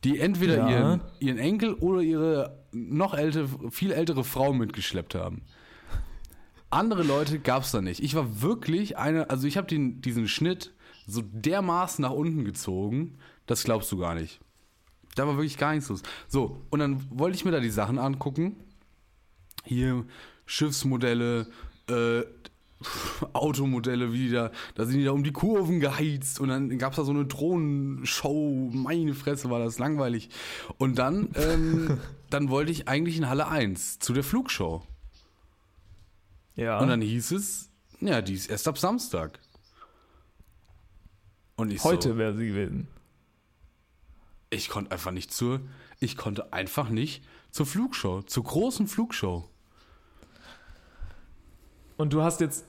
die entweder Ja. ihren, ihren Enkel oder ihre noch ältere, viel ältere Frau mitgeschleppt haben. Andere Leute gab es da nicht. Ich war wirklich eine, also ich habe diesen Schnitt so dermaßen nach unten gezogen, das glaubst du gar nicht. Da war wirklich gar nichts los. So, und dann wollte ich mir da die Sachen angucken. Hier Schiffsmodelle, äh, Automodelle wieder. Da sind die da um die Kurven geheizt und dann gab es da so eine Drohnenshow. Meine Fresse, war das langweilig. Und dann, ähm, [laughs] dann wollte ich eigentlich in Halle 1 zu der Flugshow. Ja. Und dann hieß es, ja, die ist erst ab Samstag. Und ich Heute so, wäre sie gewesen. Ich konnte einfach nicht zur, ich konnte einfach nicht zur Flugshow, zur großen Flugshow. Und du hast jetzt.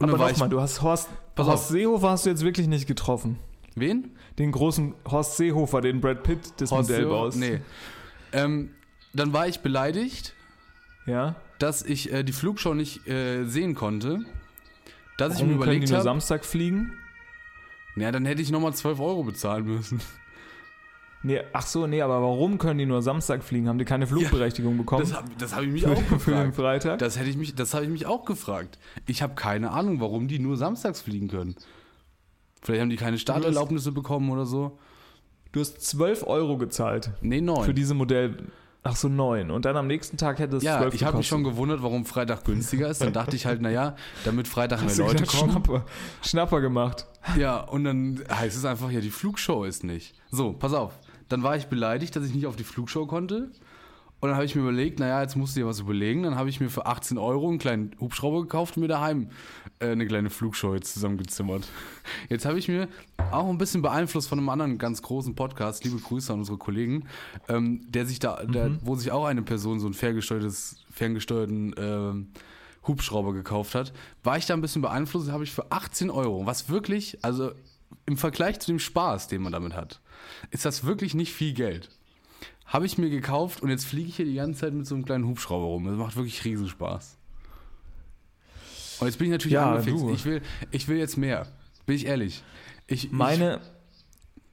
Und aber ich- nochmal, du hast Horst, Horst auf. Seehofer hast du jetzt wirklich nicht getroffen. Wen? Den großen Horst Seehofer, den Brad Pitt des Horst Modellbaus. Seehofer? Nee. Ähm, dann war ich beleidigt, Ja? dass ich äh, die Flugshow nicht äh, sehen konnte. Dass ich Warum mir können die überlegt nur habe, Samstag fliegen? ja, dann hätte ich nochmal 12 Euro bezahlen müssen. Nee, ach so, nee, aber warum können die nur Samstag fliegen? Haben die keine Flugberechtigung bekommen? Das habe hab ich mich auch für den gefragt. Freitag? Das hätte ich mich, das habe ich mich auch gefragt. Ich habe keine Ahnung, warum die nur samstags fliegen können. Vielleicht haben die keine Starterlaubnisse bekommen oder so. Du hast 12 Euro gezahlt Nee, neun. für diese Modell. Ach so, 9. Und dann am nächsten Tag hätte es ja, 12 ich habe mich schon gewundert, warum Freitag günstiger ist. Dann dachte ich halt, naja, damit Freitag mehr Leute gedacht, kommen. Schnapper, Schnapper gemacht. Ja, und dann heißt es einfach, ja, die Flugshow ist nicht. So, pass auf. Dann war ich beleidigt, dass ich nicht auf die Flugshow konnte. Und dann habe ich mir überlegt, naja, jetzt musst du dir was überlegen. Dann habe ich mir für 18 Euro einen kleinen Hubschrauber gekauft und mir daheim äh, eine kleine Flugshow jetzt zusammengezimmert. Jetzt habe ich mir auch ein bisschen beeinflusst von einem anderen ganz großen Podcast, liebe Grüße an unsere Kollegen, ähm, der sich da, der, wo sich auch eine Person so einen ferngesteuertes, ferngesteuerten ähm, Hubschrauber gekauft hat, war ich da ein bisschen beeinflusst, habe ich für 18 Euro, was wirklich, also im Vergleich zu dem Spaß, den man damit hat, ist das wirklich nicht viel Geld. Habe ich mir gekauft und jetzt fliege ich hier die ganze Zeit mit so einem kleinen Hubschrauber rum. Das macht wirklich riesen Spaß. Und jetzt bin ich natürlich Ja, angefixt. Ich will, ich will jetzt mehr. Bin ich ehrlich. Ich, Meine,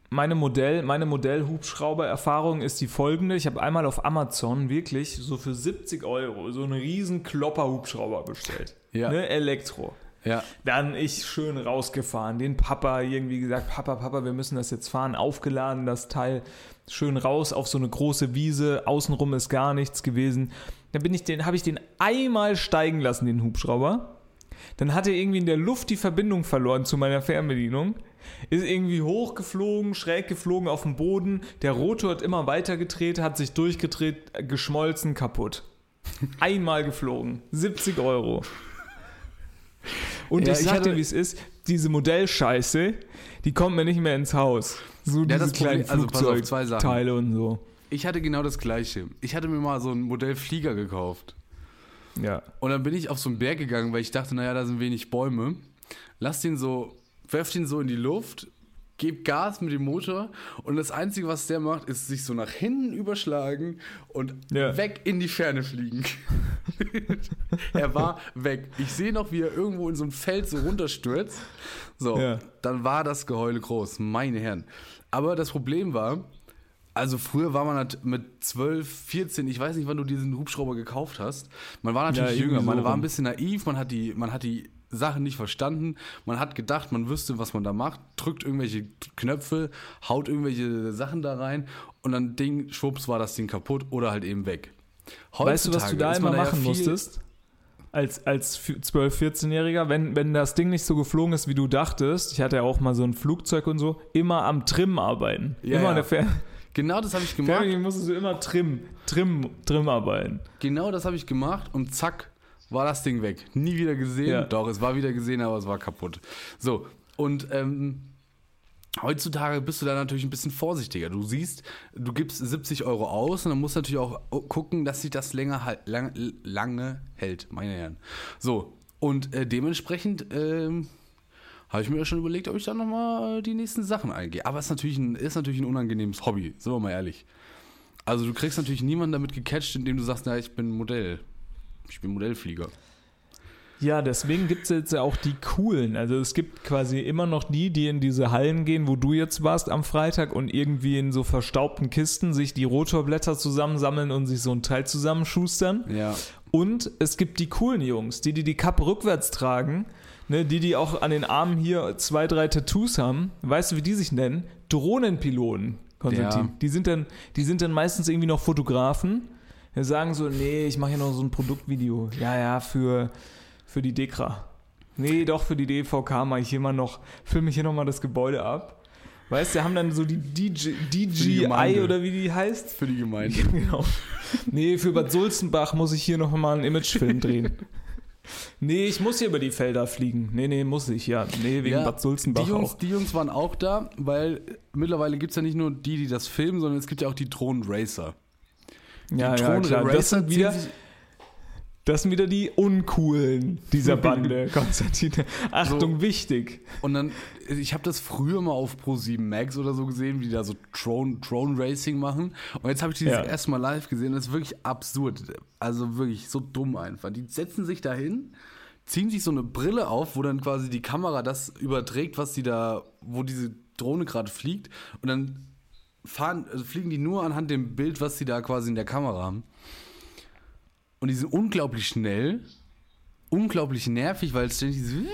meine Modell, meine Modell-Hubschrauber-Erfahrung ist die folgende. Ich habe einmal auf Amazon wirklich so für 70 Euro so einen riesen Klopper-Hubschrauber bestellt. Ja. Ne, Elektro. Ja, Dann ich schön rausgefahren, den Papa irgendwie gesagt, Papa, Papa, wir müssen das jetzt fahren, aufgeladen, das Teil, schön raus auf so eine große Wiese, außenrum ist gar nichts gewesen. Dann bin ich den, habe ich den einmal steigen lassen, den Hubschrauber. Dann hat er irgendwie in der Luft die Verbindung verloren zu meiner Fernbedienung. Ist irgendwie hochgeflogen, schräg geflogen auf dem Boden. Der Rotor hat immer weiter gedreht, hat sich durchgedreht, geschmolzen, kaputt. Einmal geflogen. 70 Euro. Und Ja, ich ich sag dir, hatte- wie es ist, diese Modellscheiße, die kommt mir nicht mehr ins Haus. So Ja, diese das Problem- kleinen also. Flugzeugteile und so. ich hatte genau das Gleiche. Ich hatte mir mal so ein Modell Flieger gekauft. Ja. Und dann bin ich auf so einen Berg gegangen, weil ich dachte, naja, da sind wenig Bäume. Lass den so, werf den so in die Luft, geb Gas mit dem Motor und das Einzige, was der macht, ist sich so nach hinten überschlagen und Ja. weg in die Ferne fliegen. [laughs] er war weg. Ich sehe noch, wie er irgendwo in so ein Feld so runterstürzt. So, Ja. dann war das Geheule groß, meine Herren. Aber das Problem war, Also früher war man halt mit 12, 14, ich weiß nicht, wann du diesen Hubschrauber gekauft hast. Man war natürlich Ja, jünger, man war ein bisschen naiv, man hat die, man hat die Sachen nicht verstanden. Man hat gedacht, man wüsste, was man da macht, drückt irgendwelche Knöpfe, haut irgendwelche Sachen da rein und dann Ding, schwupps, war das Ding kaputt oder halt eben weg. Weißt du, was du Heutzutage da immer ja machen viel- musstest? Als, als f- 12-, 14-Jähriger, wenn, wenn das Ding nicht so geflogen ist, wie du dachtest, ich hatte ja auch mal so ein Flugzeug und so, immer am Trim arbeiten. Ja, immer ja. der Fer Genau das habe ich gemacht. Fernbedienung musstest du immer Trim, Trim, Trim arbeiten. Genau das habe ich gemacht und zack, war das Ding weg. Nie wieder gesehen. Ja. Doch, es war wieder gesehen, aber es war kaputt. So, und ähm, heutzutage bist du da natürlich ein bisschen vorsichtiger. Du siehst, du gibst 70 Euro aus und dann musst du natürlich auch gucken, dass sich das länger halt, lang, lange hält, meine Herren. So, und äh, dementsprechend ähm, habe ich mir ja schon überlegt, ob ich da nochmal die nächsten Sachen eingehe. Aber es ist natürlich ein, ist natürlich ein unangenehmes Hobby, sind wir mal ehrlich. Also du kriegst natürlich niemanden damit gecatcht, indem du sagst, na, ich bin Modell. Ich bin Modellflieger. Ja, deswegen gibt es jetzt ja auch die coolen. Also es gibt quasi immer noch die, die in diese Hallen gehen, wo du jetzt warst am Freitag und irgendwie in so verstaubten Kisten sich die Rotorblätter zusammensammeln und sich so ein Teil zusammenschustern. Ja. Und es gibt die coolen Jungs, die, die die Kappe rückwärts tragen, ne, die, die auch an den Armen hier zwei, drei Tattoos haben. Weißt du, wie die sich nennen? Drohnenpiloten, Konstantin. Ja. Die, sind dann, die sind dann meistens irgendwie noch Fotografen. Die sagen so, nee, ich mache hier noch so ein Produktvideo. Ja, ja, für, für die Dekra. Nee, doch, für die DVK mache ich hier mal noch, filme ich hier nochmal das Gebäude ab. Weißt du, haben dann so die DJ, DJI oder wie die heißt. Für die Gemeinde. [laughs] Genau. Nee, für Bad Sulzenbach muss ich hier noch mal einen Imagefilm drehen. [laughs] Nee, ich muss hier über die Felder fliegen. Nee, nee, muss ich, ja. Nee, wegen Ja, Bad Sulzenbach die Jungs, auch. die Jungs waren auch da, weil mittlerweile gibt es ja nicht nur die, die das filmen, sondern es gibt ja auch die Drohnenracer. Ja, die ja, klar. Das sind, wieder, das sind wieder die Uncoolen dieser [laughs] Bande, Konstantin. Achtung, So. wichtig. Und dann, ich habe das früher mal auf Pro7 Max oder so gesehen, wie die da so Drone, Drone Racing machen. Und jetzt habe ich dieses Ja. erste Mal live gesehen. Das ist wirklich absurd. Also wirklich so dumm einfach. Die setzen sich da hin, ziehen sich so eine Brille auf, wo dann quasi die Kamera das überträgt, was die da, wo diese Drohne gerade fliegt. Und dann fahren, also fliegen die nur anhand dem Bild, was sie da quasi in der Kamera haben. Und die sind unglaublich schnell, unglaublich nervig, weil es ständig dieses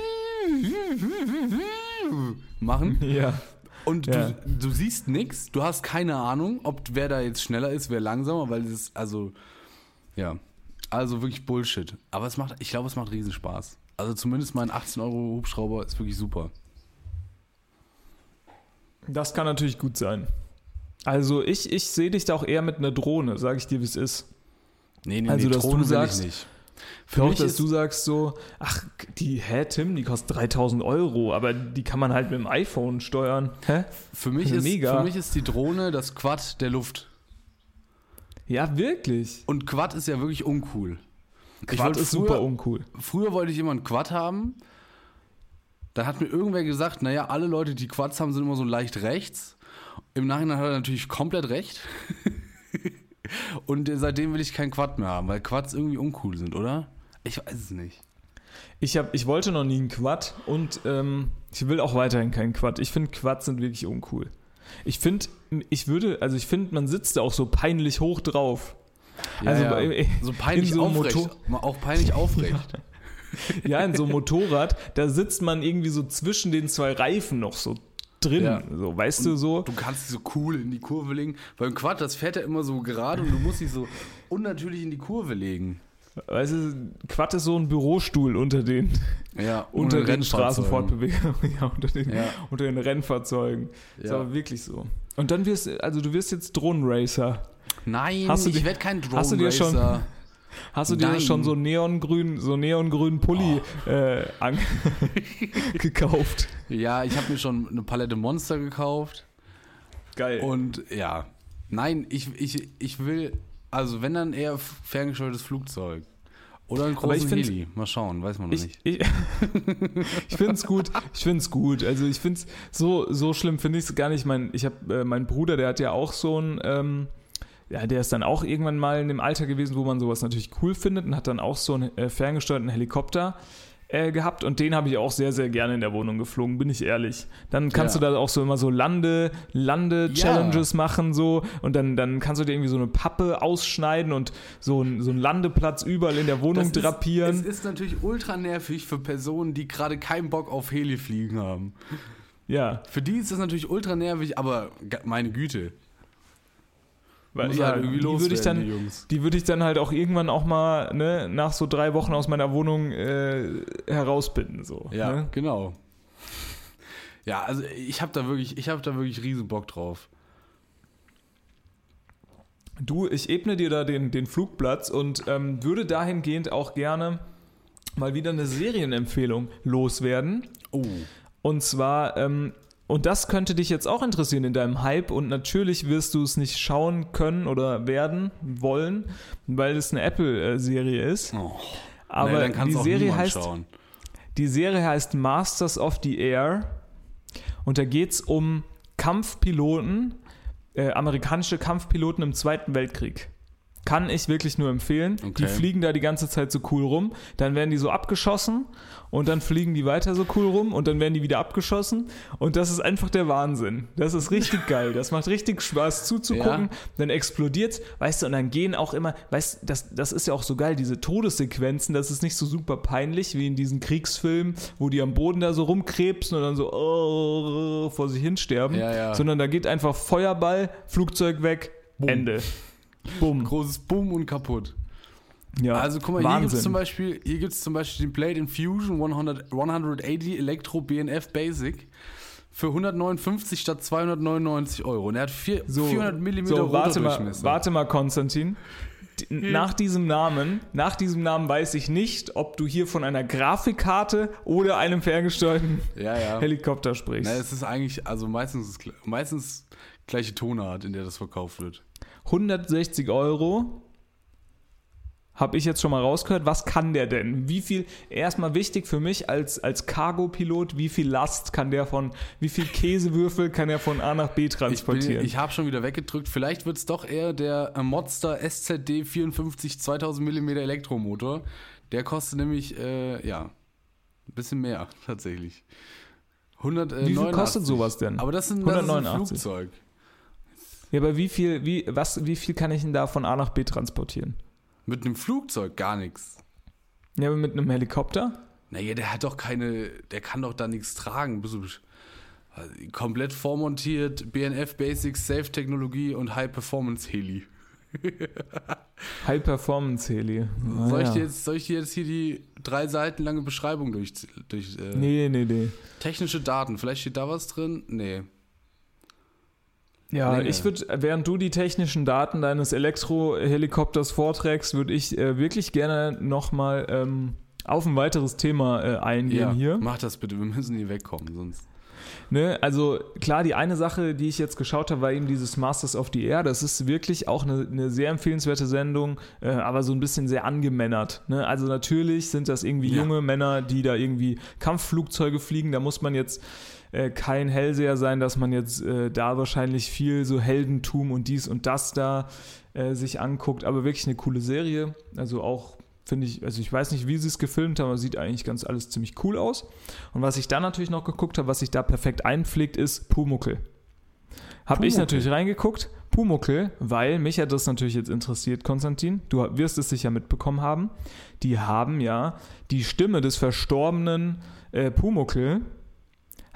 machen. [laughs] Ja. Und Ja. du, du siehst nichts, du hast keine Ahnung, ob wer da jetzt schneller ist, wer langsamer, weil es ist, also, ja, also wirklich Bullshit. Aber es macht, ich glaube, es macht Riesenspaß. Also zumindest mein 18 Euro Hubschrauber ist wirklich super. Das kann natürlich gut sein. Also ich, ich sehe dich da auch eher mit einer Drohne, sage ich dir, wie es ist. Nee, nee, Also, nee, dass du Drohne will sagst- ich nicht. Für Doch, mich dass ist, du sagst so, ach, die, hä, Tim, die kostet 3000 Euro, aber die kann man halt mit dem iPhone steuern. Hä? für, mich ist, mega. für mich ist die Drohne das Quad der Luft. Ja, wirklich. Und Quad ist ja wirklich uncool. Quad ist früher- super uncool. Früher wollte ich immer einen Quad haben. Dann hat mir irgendwer gesagt, naja, alle Leute, die Quads haben, sind immer so leicht rechts. Im Nachhinein hat er natürlich komplett recht. [laughs] Und äh, seitdem will ich keinen Quad mehr haben, weil Quads irgendwie uncool sind, oder? Ich weiß es nicht. Ich, hab, ich wollte noch nie einen Quad und ähm, ich will auch weiterhin keinen Quad. Ich finde, Quads sind wirklich uncool. Ich finde, ich würde, also ich finde, man sitzt da auch so peinlich hoch drauf. Ja, Also ja. bei- so peinlich in so aufrecht. Motor- Auch peinlich [laughs] aufrecht. Ja, in so einem Motorrad, da sitzt man irgendwie so zwischen den zwei Reifen noch so drin. Ja. So, weißt du so? Du kannst dich so cool in die Kurve legen. Beim Quad, das fährt ja immer so gerade und du musst dich so unnatürlich in die Kurve legen. Weißt du, Quad ist so ein Bürostuhl unter den, Ja, [laughs] unter den Rennfahrzeugen. Straßenfortbewegungen, [laughs] ja, unter den, Ja. unter den Rennfahrzeugen. Ist Ja. aber wirklich so. Und dann wirst also du wirst jetzt Drohnenracer. Nein, ich werde kein Drone hast du dir schon-. Hast du dir Nein. schon so neongrün, so neongrünen Pulli äh, an [laughs] gekauft? Ja, ich habe mir schon eine Palette Monster gekauft. Geil. Und ja, nein, ich, ich, ich will, also wenn dann eher ferngesteuertes Flugzeug. Oder einen ich großen find- Heli. Mal schauen, weiß man noch ich, nicht. ich, [laughs] ich finde es gut. Ich finde es gut. Also ich finde es so, so schlimm finde ich es gar nicht. Mein, ich habe äh, mein Bruder, der hat ja auch so ein, ähm, ja, der ist dann auch irgendwann mal in dem Alter gewesen, wo man sowas natürlich cool findet und hat dann auch so einen äh, ferngesteuerten Helikopter. äh, gehabt und den habe ich auch sehr, sehr gerne in der Wohnung geflogen, bin ich ehrlich. Dann kannst Ja. du da auch so immer so Lande, Lande-Challenges machen so und dann, dann kannst du dir irgendwie so eine Pappe ausschneiden und so, ein, so einen Landeplatz überall in der Wohnung Das drapieren. Ist, es ist natürlich ultra nervig für Personen, die gerade keinen Bock auf Heli fliegen haben. ja, Für die ist das natürlich ultra nervig, aber meine Güte. Weil, ja halt irgendwie die würde ich dann, die die würde ich dann halt auch irgendwann auch mal ne, nach so drei Wochen aus meiner Wohnung äh, herausbinden so. Ja, Ne? genau. Ja, also ich habe da wirklich, ich habe da wirklich riesen Bock drauf. Du, ich ebne dir da den, den Flugplatz und ähm, würde dahingehend auch gerne mal wieder eine Serienempfehlung loswerden. Oh. Und zwar, ähm, und das könnte dich jetzt auch interessieren in deinem Hype und natürlich wirst du es nicht schauen können oder werden wollen, weil es eine Apple-Serie ist. oh. Aber nee, die Serie heißt schauen. die Serie heißt Masters of the Air und da geht es um Kampfpiloten, äh, amerikanische Kampfpiloten im Zweiten Weltkrieg. Kann ich wirklich nur empfehlen. Die Okay. fliegen da die ganze Zeit so cool rum. Dann werden die so abgeschossen und dann fliegen die weiter so cool rum und dann werden die wieder abgeschossen. Und das ist einfach der Wahnsinn. Das ist richtig [laughs] geil. Das macht richtig Spaß zuzugucken. Ja. Dann explodiert's, weißt du, und dann gehen auch immer, weißt du, das, das ist ja auch so geil, diese Todessequenzen, das ist nicht so super peinlich wie in diesen Kriegsfilmen, wo die am Boden da so rumkrebsen und dann so oh, vor sich hin sterben, Ja, ja. sondern da geht einfach Feuerball, Flugzeug weg, Ende. Bumm. Großes Boom und kaputt. Ja, Also guck mal, hier gibt Wahnsinn. es zum Beispiel, hier gibt's zum Beispiel den Blade Infusion 100, 180 Elektro BNF Basic für 159 statt 299 Euro. Und er hat vier, 400 mm so, warte mal, warte mal, Konstantin. D- Nach diesem Namen, nach diesem Namen weiß ich nicht, ob du hier von einer Grafikkarte oder einem ferngesteuerten Ja, ja. Helikopter sprichst. Na, es ist eigentlich, also meistens, ist, meistens gleiche Tonart, in der das verkauft wird. 160 Euro. Habe ich jetzt schon mal rausgehört. Was kann der denn? Wie viel, erstmal wichtig für mich als, als Cargo-Pilot, wie viel Last kann der von, wie viel Käsewürfel kann er von A nach B Ich, bin- transportieren? ich habe schon wieder weggedrückt. Vielleicht wird es doch eher der Monster SZD 54 2000 mm Elektromotor. Der kostet nämlich, äh, ja, ein bisschen mehr [laughs] tatsächlich. 100, äh, wie viel 89. kostet sowas denn? Aber das, sind, das ist ein 189. Flugzeug. ja, aber wie viel, wie, was, wie viel kann ich denn da von A nach B transportieren? Mit einem Flugzeug gar nichts. Ja, aber mit einem Helikopter? Naja, der hat doch keine, der kann doch da nichts tragen. Bist du besch- also, komplett vormontiert, BNF Basics, Safe Technologie und High Performance Heli. [laughs] High Performance Heli. Ah, soll, ich dir jetzt, soll ich dir jetzt hier die drei Seiten lange Beschreibung durch, durch äh, Nee, nee, nee. technische Daten? Vielleicht steht da was drin? Nee. Ja, Länge. ich würde, während du die technischen Daten deines Elektrohelikopters vorträgst, würde ich äh, wirklich gerne nochmal ähm, auf ein weiteres Thema äh, eingehen Ja, hier. mach das bitte, wir müssen hier wegkommen, sonst. Ne? Also klar, die eine Sache, die ich jetzt geschaut habe, war eben dieses Masters of the Air. Das ist wirklich auch eine, eine sehr empfehlenswerte Sendung, äh, aber so ein bisschen sehr angemännert. Ne? Also natürlich sind das irgendwie Ja. junge Männer, die da irgendwie Kampfflugzeuge fliegen. Da muss man jetzt äh, kein Hellseher sein, dass man jetzt äh, da wahrscheinlich viel so Heldentum und dies und das da äh, sich anguckt. Aber wirklich eine coole Serie. Also auch finde ich, also ich weiß nicht, wie sie es gefilmt haben, aber sieht eigentlich ganz alles ziemlich cool aus. Und was ich dann natürlich noch geguckt habe, was sich da perfekt einpflegt, ist Pumuckel. Habe ich natürlich reingeguckt. Pumuckel, weil mich hat das natürlich jetzt interessiert, Konstantin. Du wirst es sicher mitbekommen haben. Die haben ja die Stimme des verstorbenen äh, Pumuckel,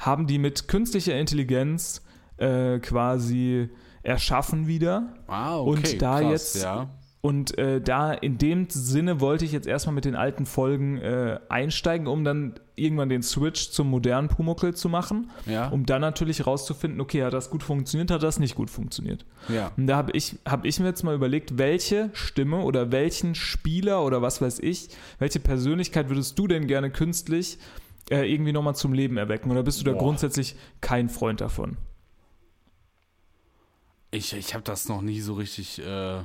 haben die mit künstlicher Intelligenz äh, quasi erschaffen wieder. Ah, Und da krass, jetzt- Ja. Und äh, da in dem Sinne wollte ich jetzt erstmal mit den alten Folgen äh, einsteigen, um dann irgendwann den Switch zum modernen Pumuckl zu machen, Ja. um dann natürlich rauszufinden, okay, hat das gut funktioniert, hat das nicht gut funktioniert. ja. Und da habe ich, hab ich mir jetzt mal überlegt, welche Stimme oder welchen Spieler oder was weiß ich, welche Persönlichkeit würdest du denn gerne künstlich äh, irgendwie nochmal zum Leben erwecken? Oder bist du da Boah. grundsätzlich kein Freund davon? Ich, ich habe das noch nie so richtig. Äh,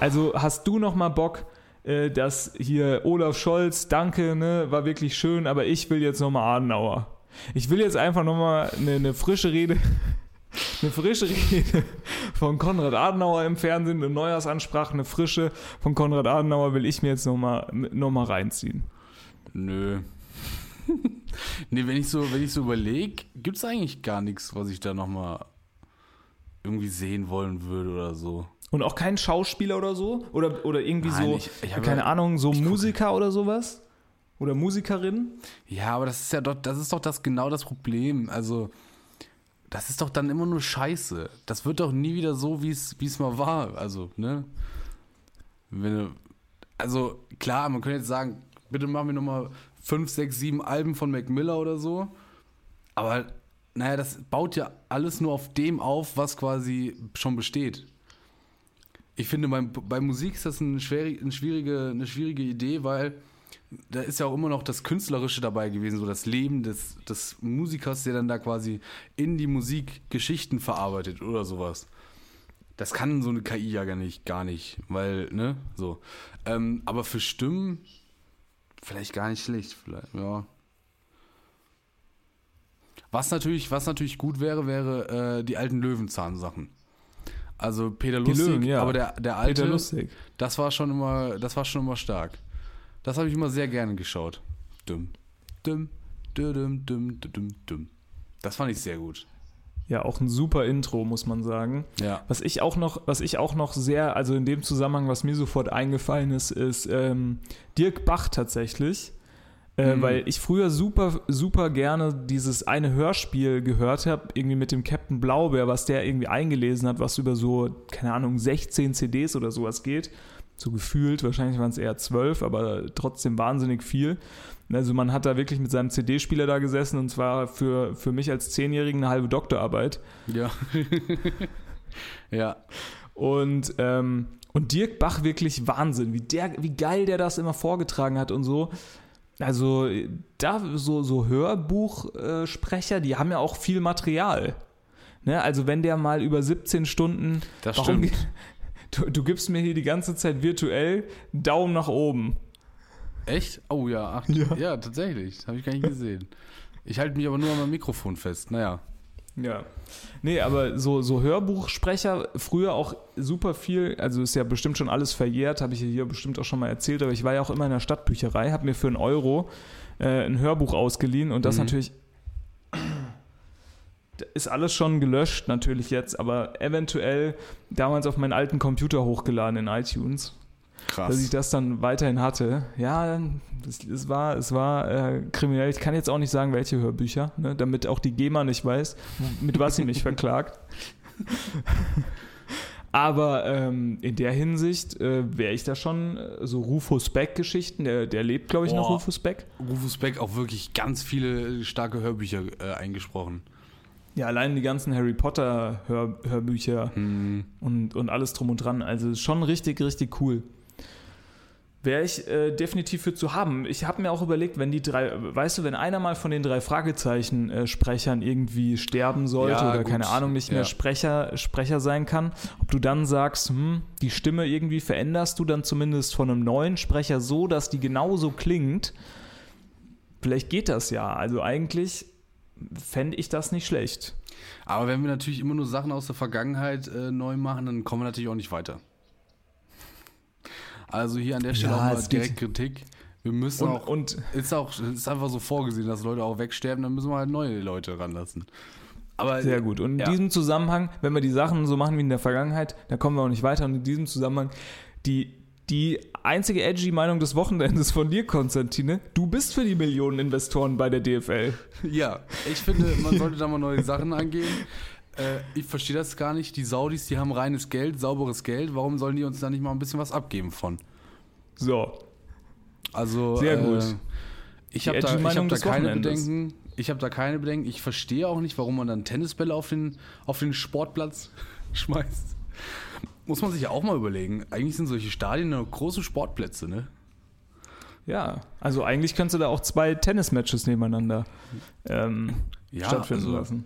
Also hast du noch mal Bock, äh, dass hier Olaf Scholz, danke, ne, war wirklich schön, aber ich will jetzt noch mal Adenauer. Ich will jetzt einfach noch mal eine, eine frische Rede, [laughs] eine frische Rede von Konrad Adenauer im Fernsehen, eine Neujahrsansprache, eine frische von Konrad Adenauer will ich mir jetzt noch mal, noch mal reinziehen. Nö. Nee, wenn ich so, wenn ich so überlege, gibt es eigentlich gar nichts, was ich da nochmal irgendwie sehen wollen würde oder so. Und auch kein Schauspieler oder so? Oder, oder irgendwie Nein, so, ich- ich habe- keine Ahnung, so Musiker oder sowas? Oder Musikerin? Ja, aber das ist ja doch, das ist doch das genau das Problem. Also, das ist doch dann immer nur Scheiße. Das wird doch nie wieder so, wie es mal war. Also, ne? Wenn, also, klar, man könnte jetzt sagen, bitte machen wir nochmal fünf, sechs, sieben Alben von Mac Miller oder so. Aber, naja, das baut ja alles nur auf dem auf, was quasi schon besteht. Ich finde, beim, bei Musik ist das eine schwierige, eine, schwierige, eine schwierige Idee, weil da ist ja auch immer noch das Künstlerische dabei gewesen, so das Leben des, des Musikers, der dann da quasi in die Musik Geschichten verarbeitet oder sowas. Das kann so eine KI ja gar nicht, gar nicht, weil, ne, so. Ähm, aber für Stimmen vielleicht gar nicht schlecht, vielleicht, ja. Was natürlich, was natürlich gut wäre, wäre äh, die alten Löwenzahn-Sachen. Also Peter Lustig, Löwen, ja. aber der, der alte, Peter Lustig. das war schon immer, das war schon immer stark. Das habe ich immer sehr gerne geschaut. Dumm, dumm, dumm, dumm, dumm, dumm. Das fand ich sehr gut. Ja, auch ein super Intro, muss man sagen. Ja. Was ich auch noch, was ich auch noch sehr, also in dem Zusammenhang, was mir sofort eingefallen ist, ist ähm, Dirk Bach tatsächlich. Äh, Mhm. Weil ich früher super, super gerne dieses eine Hörspiel gehört habe, irgendwie mit dem Captain Blaubeer, was der irgendwie eingelesen hat, was über so, keine Ahnung, 16 CDs oder sowas geht. So gefühlt, wahrscheinlich waren es eher 12, aber trotzdem wahnsinnig viel. Also man hat da wirklich mit seinem CD-Spieler da gesessen und zwar für, für mich als Zehnjährigen eine halbe Doktorarbeit. Ja. [laughs] ja. Und, ähm, und Dirk Bach wirklich Wahnsinn, wie, der, wie geil der das immer vorgetragen hat und so. Also da so, so Hörbuchsprecher, die haben ja auch viel Material. Ne? Also wenn der mal über 17 Stunden, Das warum, stimmt. Du, du gibst mir hier die ganze Zeit virtuell Daumen nach oben. Echt? Oh ja, ach, Ja. ja. tatsächlich. Habe ich gar nicht gesehen. Ich halte mich aber nur an meinem Mikrofon fest. Naja. Ja. Nee, aber so, so Hörbuchsprecher, früher auch super viel, also ist ja bestimmt schon alles verjährt, habe ich hier bestimmt auch schon mal erzählt, aber ich war ja auch immer in der Stadtbücherei, habe mir für einen Euro äh, ein Hörbuch ausgeliehen und das Mhm. natürlich ist alles schon gelöscht natürlich jetzt, aber eventuell damals auf meinen alten Computer hochgeladen in iTunes, dass ich Krass. das dann weiterhin hatte. Ja, es, war, es war äh, kriminell. Ich kann jetzt auch nicht sagen, welche Hörbücher, ne, damit auch die GEMA nicht weiß, mit was sie mich [laughs] verklagt. Aber ähm, in der Hinsicht äh, wäre ich da schon äh, so Rufus Beck-Geschichten, der, der lebt, glaube ich, noch Boah. Rufus Beck. Rufus Beck auch wirklich ganz viele starke Hörbücher äh, eingesprochen. Ja, allein die ganzen Harry Potter-Hörbücher Hm. und, und alles drum und dran. Also schon richtig, richtig cool. Wäre ich äh, definitiv für zu haben. Ich habe mir auch überlegt, wenn die drei, weißt du, wenn einer mal von den drei Fragezeichen-Sprechern irgendwie sterben sollte Ja, oder gut. keine Ahnung nicht mehr Ja. Sprecher, Sprecher sein kann, ob du dann sagst, hm, die Stimme irgendwie veränderst du dann zumindest von einem neuen Sprecher so, dass die genauso klingt. Vielleicht geht das ja. Also eigentlich fände ich das nicht schlecht. Aber wenn wir natürlich immer nur Sachen aus der Vergangenheit äh, neu machen, dann kommen wir natürlich auch nicht weiter. Also hier an der Stelle Ja, auch mal direkt Kritik. Wir müssen Und, auch, und ist auch, ist einfach so vorgesehen, dass Leute auch wegsterben, dann müssen wir halt neue Leute ranlassen. Aber Sehr gut. Und in Ja. diesem Zusammenhang, wenn wir die Sachen so machen wie in der Vergangenheit, da kommen wir auch nicht weiter. Und in diesem Zusammenhang, die, die einzige edgy Meinung des Wochenendes von dir, Konstantine, du bist für die Millionen Investoren bei der DFL. Ja, ich finde, man sollte da mal neue Sachen angehen. Äh, ich verstehe das gar nicht. Die Saudis, die haben reines Geld, sauberes Geld. Warum sollen die uns da nicht mal ein bisschen was abgeben von? So. Also Sehr äh, gut. Ich Die habe da, ich hab da keine. Bedenken. Ich habe da keine Bedenken. Ich verstehe auch nicht, warum man dann Tennisbälle auf den, auf den Sportplatz [laughs] schmeißt. Muss man sich ja auch mal überlegen. Eigentlich sind solche Stadien nur große Sportplätze, ne? Ja, also eigentlich könntest du da auch zwei Tennismatches nebeneinander ähm, Ja, stattfinden also lassen.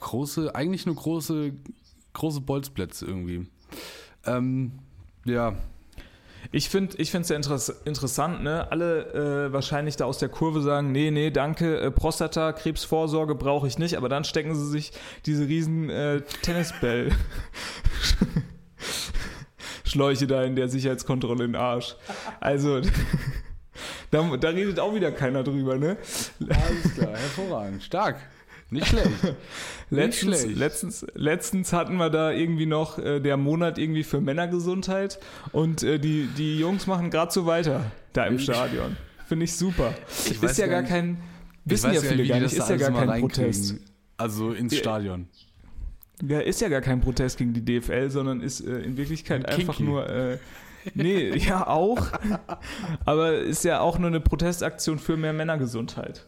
große, eigentlich nur große, große Bolzplätze irgendwie. Ähm, ja, Ich finde es sehr interess interessant, ne? Alle äh, wahrscheinlich da aus der Kurve sagen, nee, nee, danke, äh, Prostata, Krebsvorsorge brauche ich nicht, aber dann stecken sie sich diese riesen äh, Tennisball [laughs] Schläuche da in der Sicherheitskontrolle in den Arsch. Also [laughs] Da, da redet auch wieder keiner drüber, ne? Alles klar, hervorragend. Stark. Nicht schlecht. [laughs] Letztens, schlecht. letztens, letztens hatten wir da irgendwie noch äh, der Monat irgendwie für Männergesundheit und äh, die, die Jungs machen gerade so weiter da im Stadion. Finde ich super. Ich weiß ist ja gar nicht- kein, wissen ja viele gar nicht, ist ja gar kein. Protest. Also ins. Stadion. Ja, ist ja gar kein Protest gegen die DFL, sondern ist äh, in Wirklichkeit Kinky. einfach nur. Äh, nee, [laughs] ja auch. Aber ist ja auch nur eine Protestaktion für mehr Männergesundheit.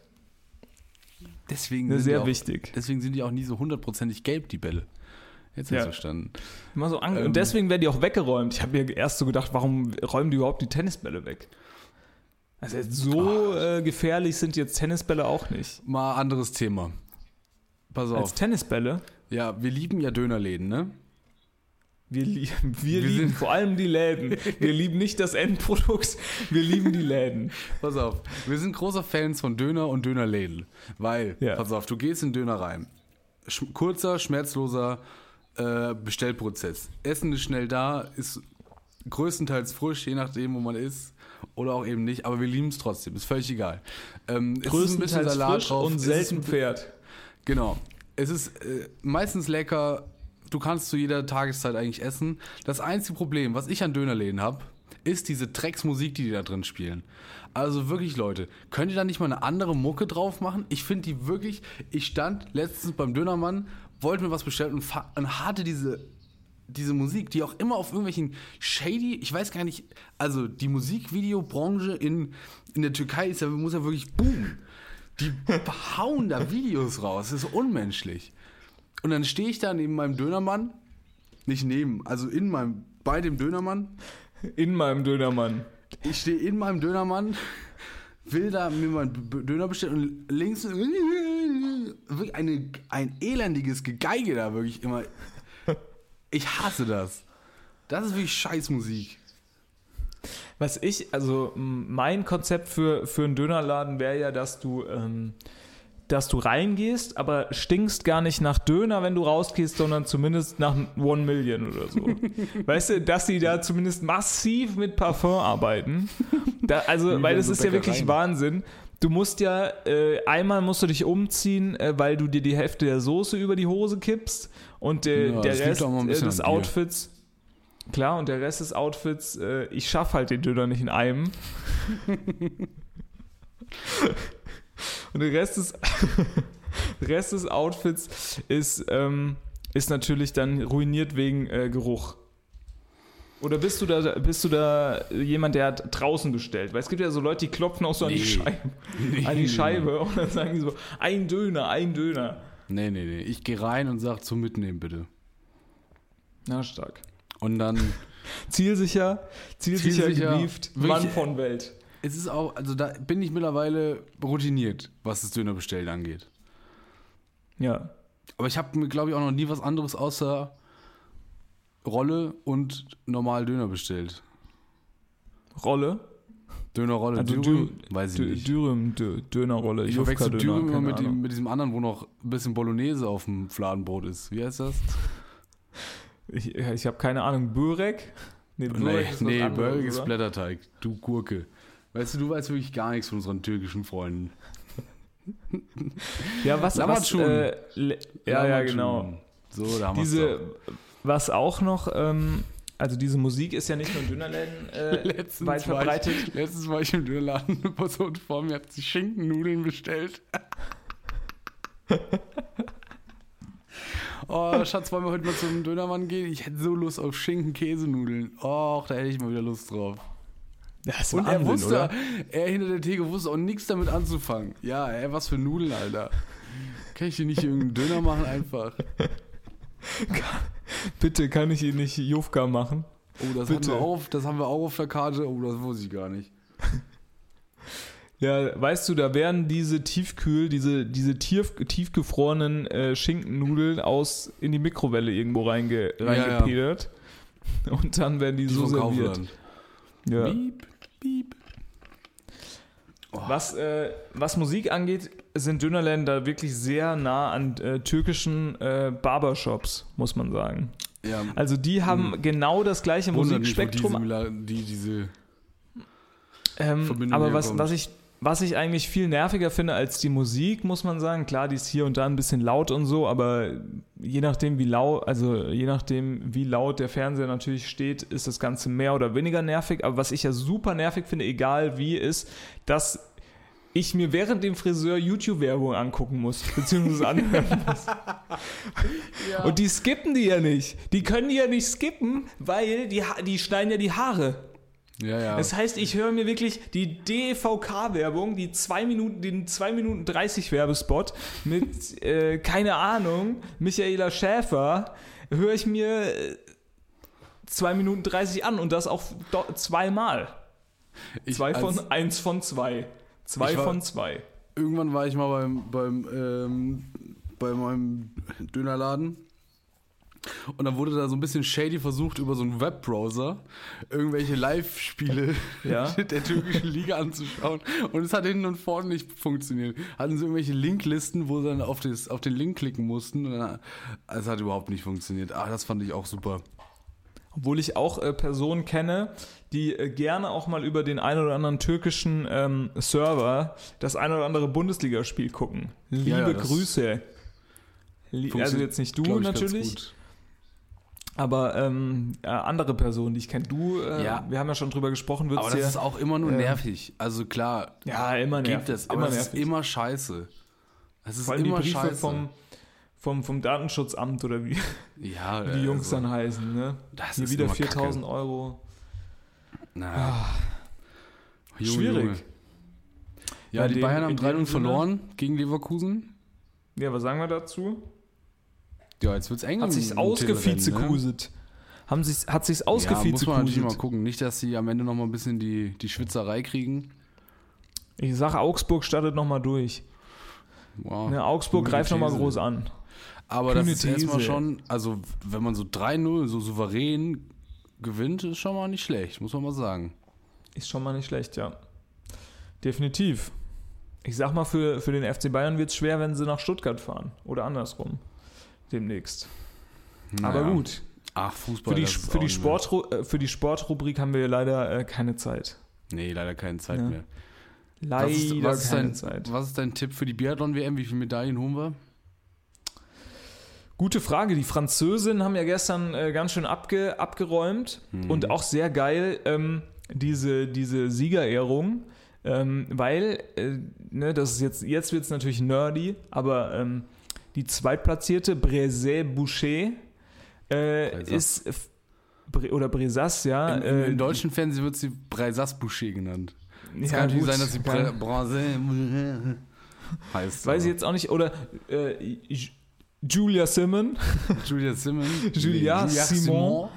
Deswegen sehr die auch, wichtig. Deswegen sind die auch nie so hundertprozentig gelb, die Bälle. Jetzt Ja. verstanden. Immer so ange Ähm. und deswegen werden die auch weggeräumt. Ich habe mir erst so gedacht, warum räumen die überhaupt die Tennisbälle weg? Also jetzt so äh, gefährlich sind jetzt Tennisbälle auch nicht. Mal anderes Thema. Pass Als auf. Tennisbälle, Ja, wir lieben ja Dönerläden, ne? wir, lie [laughs] wir, Wir lieben vor allem die Läden. Wir lieben nicht das Endprodukt, wir lieben die Läden. Pass auf. Wir sind großer Fans von Döner und Dönerläden. Weil, Ja. pass auf, du gehst in Döner rein. Sch kurzer, schmerzloser äh, Bestellprozess. Essen ist schnell da, ist größtenteils frisch, je nachdem, wo man ist. Oder auch eben nicht, aber wir lieben es trotzdem, ist völlig egal. Ähm, es ist ein bisschen Größtenteils Salat frisch drauf, und selten Pferd. Genau. Es ist äh, meistens lecker. Du kannst zu jeder Tageszeit eigentlich essen. Das einzige Problem, was ich an Dönerläden habe, ist diese Drecksmusik, die die da drin spielen. Also wirklich, Leute, könnt ihr da nicht mal eine andere Mucke drauf machen? Ich finde die wirklich. Ich stand letztens beim Dönermann, wollte mir was bestellen und, und hatte diese diese Musik, die auch immer auf irgendwelchen shady, ich weiß gar nicht, also die Musikvideobranche in, in der Türkei ist ja, muss ja wirklich boom. Die hauen da Videos raus, das ist unmenschlich. Und dann stehe ich da neben meinem Dönermann, nicht neben, also in meinem, bei dem Dönermann, In meinem Dönermann. ich stehe in meinem Dönermann, will da mir meinen Döner bestellen und links wirklich eine, ein elendiges Gegeige da wirklich immer. Ich hasse das. Das ist wirklich Scheißmusik. Was ich, also mein Konzept für, für einen Dönerladen wäre ja, dass du, ähm, dass du reingehst, aber stinkst gar nicht nach Döner, wenn du rausgehst, sondern zumindest nach One Million oder so. [laughs] weißt du, dass die da zumindest massiv mit Parfum arbeiten. Da, also, weil das so ist ja wirklich. Wahnsinn. Du musst ja, äh, einmal musst du dich umziehen, äh, weil du dir die Hälfte der Soße über die Hose kippst und äh, Ja, der Rest äh, des. Outfits Klar, und der Rest des Outfits, äh, ich schaffe halt den Döner nicht in einem. [laughs] und der Rest des, [laughs] Rest des Outfits ist, ähm, ist natürlich dann ruiniert wegen äh, Geruch. Oder bist du da, bist du da jemand, der hat draußen bestellt? Weil es gibt ja so Leute, die klopfen auch so an die Nee. Scheibe, Nee, an die nee, Scheibe und dann sagen die so, ein Döner, ein Döner. Nee, nee, nee. Ich gehe rein und sag zum Mitnehmen bitte. Na, stark. Und dann, [laughs] Zielsicher, zielsicher, Zielsicher, gewieft, wirklich- Mann von Welt. es ist auch, also da bin ich mittlerweile routiniert, was das Dönerbestellen angeht. Ja. Aber ich habe mir, glaube ich, auch noch nie was anderes außer Rolle und normal Döner bestellt. Rolle. Dönerrolle, Also Dürüm, Dü- weiß ich nicht. Dürüm, Dü- Dönerrolle. Ich verwechsel Döner, Dürüm immer mit, mit diesem anderen, wo noch ein bisschen Bolognese auf dem Fladenbrot ist. Wie heißt das? Ich, ich habe keine Ahnung. Börek? Nee, Nee, Börek ist was nee anderes, Burger ist? Blätterteig. Du Gurke. Weißt du, du weißt wirklich gar nichts von unseren türkischen Freunden. [laughs] Ja, was, was Lammertschun. äh, Ja, ja, genau. So, da haben Diese, was auch noch, ähm, also diese Musik ist ja nicht nur in Dönerläden äh, [laughs] Letztens weit war verbreitet. Ich, letztens war ich im Dönerladen, eine Person vor mir hat sich Schinkennudeln bestellt. [laughs] oh, Schatz, wollen wir heute mal zum Dönermann gehen? Ich hätte so Lust auf Schinken-Käsenudeln. Och, da hätte ich mal wieder Lust drauf. Das ist Und er Wahnsinn, wusste, oder? er hinter der Theke wusste auch nichts damit anzufangen. Ja, ey, was für Nudeln, Alter. Kann ich hier nicht irgendeinen Döner machen einfach? Bitte, kann ich ihn nicht Jufka machen? Oh, das, Bitte. Haben wir auf, das haben wir auch auf der Karte. Oh, das wusste ich gar nicht. Ja, weißt du, da werden diese tiefkühl, diese, diese tief, tiefgefrorenen äh, Schinkennudeln aus in die Mikrowelle irgendwo reinge, Ja, reingepedert. [laughs] Und dann werden die, Die so serviert. Kaufland. Ja. Piep, piep. Was, äh, was Musik angeht, sind Dönerläden da wirklich sehr nah an äh, türkischen äh, Barbershops, muss man sagen. Ja, Also die haben genau das gleiche Musikspektrum. Diese, Mila- die, diese Ähm, aber was, was, ich, was ich eigentlich viel nerviger finde als die Musik, muss man sagen, klar, die ist hier und da ein bisschen laut und so, aber je nachdem, wie laut, also je nachdem, wie laut der Fernseher natürlich steht, ist das Ganze mehr oder weniger nervig. Aber was ich ja super nervig finde, egal wie, ist, dass ich mir während dem Friseur YouTube-Werbung angucken muss, [laughs] beziehungsweise anhören muss. Und die skippen die ja nicht. Die können die ja nicht skippen, weil die, die schneiden ja die Haare. Ja, ja. Das heißt, ich höre mir wirklich die DVK-Werbung, die 2 Minuten, den 2 Minuten 30 Werbespot mit, [laughs] äh, keine Ahnung, Michaela Schäfer, höre ich mir 2 Minuten 30 an und das auch zweimal. Ich Zwei von, eins von zwei. Zwei war- von zwei. Irgendwann war ich mal beim, beim, ähm, bei meinem Dönerladen. Und dann wurde da so ein bisschen shady versucht, über so einen Webbrowser irgendwelche Live-Spiele Ja. [laughs] der türkischen Liga anzuschauen. Und es hat hinten und vorne nicht funktioniert. Hatten sie irgendwelche Linklisten, wo sie dann auf, das, auf den Link klicken mussten. Es hat überhaupt nicht funktioniert. Ah, das fand ich auch super. Obwohl ich auch äh, Personen kenne, die äh, gerne auch mal über den ein oder anderen türkischen ähm, Server das ein oder andere Bundesligaspiel gucken. Liebe Ja, Grüße. Also jetzt nicht du natürlich, gut. Aber ähm, äh, andere Personen, die ich kenne. Du, äh, Ja. wir haben ja schon drüber gesprochen, wird Aber das ist auch immer nur äh, nervig. Also klar, ja immer nervig. gibt es, aber immer es ist immer scheiße. Es ist Vor allem die immer Briefe scheiße. vom, vom, vom Datensschutzamt oder wie ja, [laughs] die Jungs also, dann heißen. Ne? Das Hier ist wieder immer 4000 Euro. Na, Junge, Schwierig. Junge. Ja, Ja, die Bayern haben in 3 dem verloren gegen Leverkusen. Ja, was sagen wir dazu? Ja, jetzt wird's eng. Hat sich's Titelrennen, ausgefizekuset. Haben sich's, hat sich's Ne? Ja, muss man natürlich mal ausgefizekuset. gucken. Nicht, dass sie am Ende noch mal ein bisschen die, die Schwitzerei kriegen. ich sage, Augsburg startet nochmal durch. Wow. Ne, Augsburg greift nochmal These. groß an. Aber das kühne ist erstmal These. schon, also wenn man so 3-0 so souverän gewinnt, ist schon mal nicht schlecht, muss man mal sagen. Ist schon mal nicht schlecht, ja. Definitiv. Ich sag mal, für, für den FC Bayern wird es schwer, wenn sie nach Stuttgart fahren. Oder andersrum. Demnächst. Aber Naja. gut. Ach, Fußball. Für die, für, die nicht Sport, äh, für die Sportrubrik haben wir leider äh, keine Zeit. Nee, leider keine Zeit Ja. mehr. Leider Was ist, was, ist keine dein, Zeit. was ist dein Tipp für die Biathlon-WM? Wie viele Medaillen holen wir? Gute Frage. Die Französinnen haben ja gestern äh, ganz schön abge, abgeräumt Mhm. und auch sehr geil ähm, diese, diese Siegerehrung, ähm, weil, äh, ne, das ist jetzt, jetzt wird es natürlich nerdy, aber ähm, die zweitplatzierte Brezé Boucher äh, Brezas. ist, Bre- oder Brezas, ja. Im, äh, Im deutschen Fernsehen wird sie Breisas Boucher genannt. Es ja, kann natürlich sein, dass sie Bre Bronze heißt. [laughs] Weiß ich jetzt auch nicht, oder äh, Julia Simon. [laughs] Julia Simon. Julia Nee, Simon.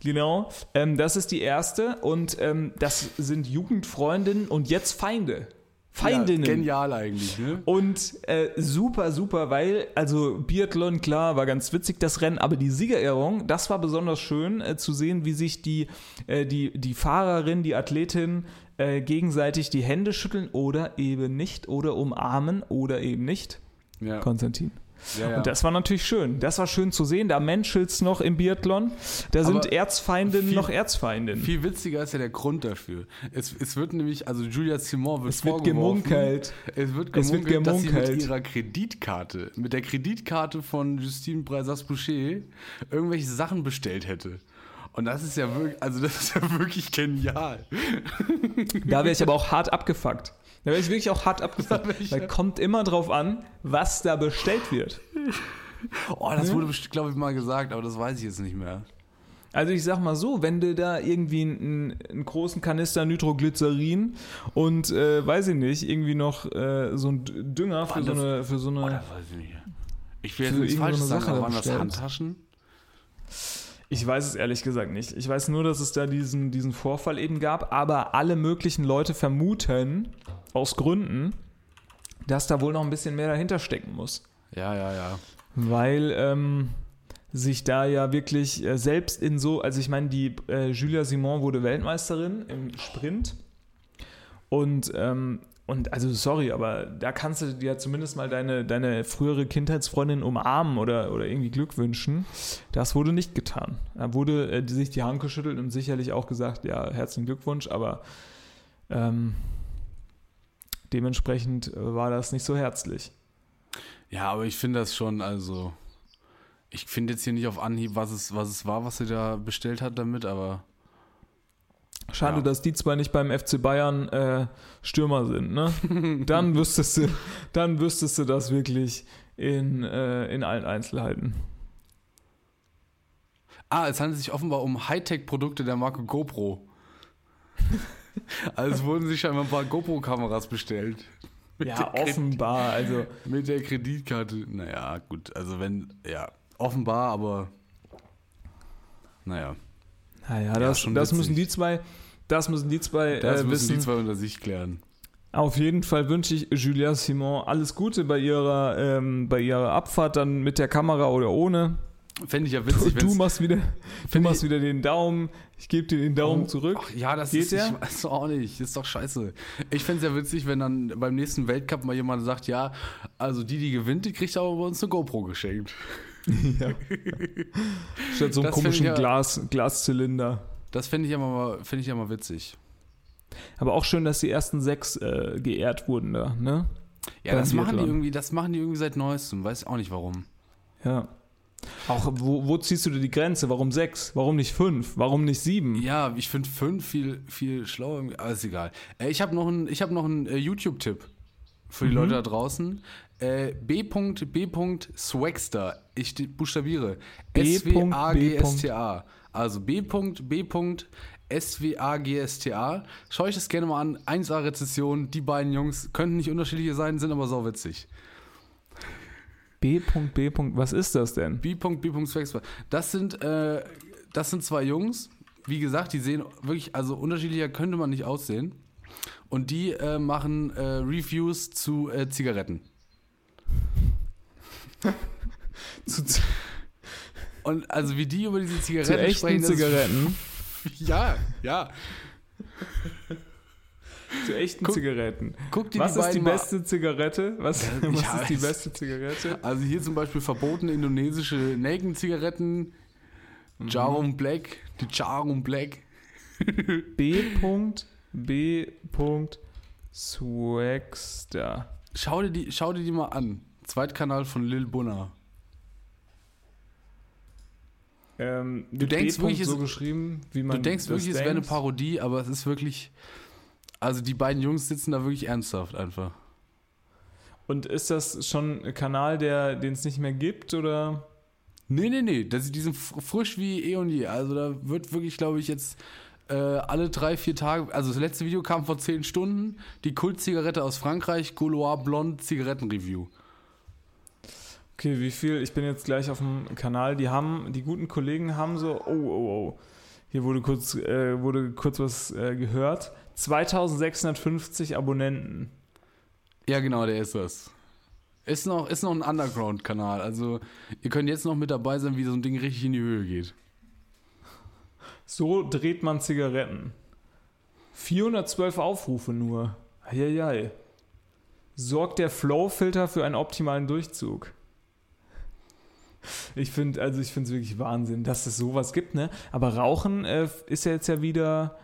Genau, ähm, das ist die erste und ähm, das sind Jugendfreundinnen und jetzt Feinde. Feindinnen. Ja, genial eigentlich, ne? Und äh, super, super, weil, also Biathlon, klar, war ganz witzig das Rennen, aber die Siegerehrung, das war besonders schön äh, zu sehen, wie sich die, äh, die, die Fahrerin, die Athletin äh, gegenseitig die Hände schütteln oder eben nicht oder umarmen oder eben nicht. Ja, Konstantin. Ja, ja. Und das war natürlich schön. Das war schön zu sehen. Da menschelt's noch im Biathlon. Da sind Aber Erzfeindinnen viel- noch Erzfeindinnen. Viel witziger ist ja der Grund dafür. Es, es wird nämlich, also Julia Simon wird es wird gemunkelt. Es wird Es wird gemunkelt, dass sie gemunkelt. mit ihrer Kreditkarte, mit der Kreditkarte von Justine Breisas-Boucher irgendwelche Sachen bestellt hätte. Und das ist ja wirklich, also das ist ja wirklich genial. Da wäre ich aber auch hart abgefuckt. Da wäre ich wirklich auch hart Weil ja- kommt immer drauf an, was da bestellt wird. Oh, das wurde, glaube ich, mal gesagt, aber das weiß ich jetzt nicht mehr. Also ich sag mal so, wenn du da irgendwie einen, einen großen Kanister Nitroglycerin und äh, weiß ich nicht, irgendwie noch äh, so ein Dünger für so eine, für so eine Oh, das weiß ich nicht. Ich will jetzt nichts Falsches sagen, aber waren das. Handtaschen? Ich weiß es ehrlich gesagt nicht. Ich weiß nur, dass es da diesen, diesen Vorfall eben gab, aber alle möglichen Leute vermuten, aus Gründen, dass da wohl noch ein bisschen mehr dahinter stecken muss. Ja, ja, ja. Weil ähm, sich da ja wirklich äh, selbst in so, also ich meine, die äh, Julia Simon wurde Weltmeisterin im Sprint und ähm, und also sorry, aber da kannst du dir zumindest mal deine, deine frühere Kindheitsfreundin umarmen oder, oder irgendwie Glück wünschen. Das wurde nicht getan. Da wurde äh, sich die Hand geschüttelt und sicherlich auch gesagt, ja, herzlichen Glückwunsch, aber Ähm, dementsprechend äh, war das nicht so herzlich. Ja, aber ich finde das schon, also. Ich finde jetzt hier nicht auf Anhieb, was es, was es war, was sie da bestellt hat damit, aber. Schade, Ja. dass die zwei nicht beim FC Bayern äh, Stürmer sind, ne? [laughs] dann wüsstest du, dann wüsstest du das wirklich in, äh, in allen Einzelheiten. Ah, es handelt sich offenbar um Hightech-Produkte der Marke GoPro. [laughs] also wurden sich scheinbar ein paar GoPro-Kameras bestellt. Mit Ja, offenbar. Also, Mit der Kreditkarte. Naja, gut, also wenn, ja, offenbar, aber. Naja, naja, das, schon das witzig. müssen die zwei, das müssen die zwei das äh, müssen wissen. die zwei unter sich klären. Auf jeden Fall wünsche ich Julia Simon alles Gute bei ihrer, ähm, bei ihrer Abfahrt dann mit der Kamera oder ohne. Fände ich ja Du, witzig, du wenn's- machst wieder, du machst wieder den Daumen. Ich gebe dir den Daumen Oh, zurück. Ach, ja, das Geht ist, der? ich weiß auch nicht, ist doch scheiße. Ich fände es ja witzig, wenn dann beim nächsten Weltcup mal jemand sagt, ja, also die, die gewinnt, die kriegt aber bei uns eine GoPro geschenkt. [laughs] Ja. Statt so einem Das komischen find ja- Glas, Glaszylinder. Das fände ich, ja mal- fänd ich ja mal witzig. Aber auch schön, dass die ersten sechs äh, geehrt wurden da, ne? Ja, Beim das machen die irgendwie, das machen die irgendwie seit neuestem, weiß auch nicht warum. Ja. Auch wo, wo ziehst du dir die Grenze? Warum sechs? Warum nicht fünf? Warum nicht sieben? Ja, ich finde fünf viel, viel schlauer. ist egal. Äh, ich habe noch einen hab noch einen, äh, YouTube-Tipp für die Leute da draußen. Äh, B.B.Swagster. Ich die- buchstabiere. S-W-A-G-S-T-A. Also B.B.S-W-A-G-S-T-A. Schau euch das gerne mal an. 1A-Rezession. Die beiden Jungs könnten nicht unterschiedliche sein, sind aber sauwitzig. B. B. Was ist das denn? B.B.Swagster. Das sind, äh, das sind zwei Jungs. Wie gesagt, die sehen wirklich, also unterschiedlicher könnte man nicht aussehen. Und die äh, machen äh, Reviews zu äh, Zigaretten. [laughs] Zu, zu, Und also wie die über diese zu Zigaretten echten sprechen. Zigaretten. [laughs] Ja, ja. zu echten Guck- Zigaretten. Guck dir Was die ist die mal- beste Zigarette? Was, was ja, ist die es- beste Zigarette? Also hier zum Beispiel verbotene indonesische Nelkenzigaretten. Mhm. Jarum Black. Die Jarum Black. B. B. Swagster. Schau dir, die, schau dir die mal an. Zweitkanal von Lil Bunner. Ähm, Du denkst wirklich, es- so man Du denkst wirklich, es wäre eine. Parodie, aber es ist wirklich. Also die beiden Jungs sitzen da wirklich ernsthaft einfach. Und ist das schon ein Kanal, der, den es nicht mehr gibt, oder? Nee, nee, nee. Das, die sind fr- frisch wie eh und je. Also da wird wirklich, glaube ich, jetzt äh, alle drei, vier Tage. Also das letzte Video kam vor zehn Stunden. Die Kultzigarette aus Frankreich, Gaulois Blond Zigarettenreview. Okay, wie viel? Ich bin jetzt gleich auf dem Kanal. Die haben, die guten Kollegen haben so, oh, oh, oh. Hier wurde kurz, äh, wurde kurz was äh, gehört. 2650 Abonnenten. Ja, genau, der ist das. Ist noch, ist noch ein Underground-Kanal. Also ihr könnt jetzt noch mit dabei sein, wie so ein Ding richtig in die Höhe geht. So dreht man Zigaretten. 412 Aufrufe nur. Eieiei. Sorgt der Flow-Filter für einen optimalen Durchzug. Ich finde, also ich finde es wirklich Wahnsinn, dass es sowas gibt, ne? Aber Rauchen äh, ist ja jetzt ja wieder,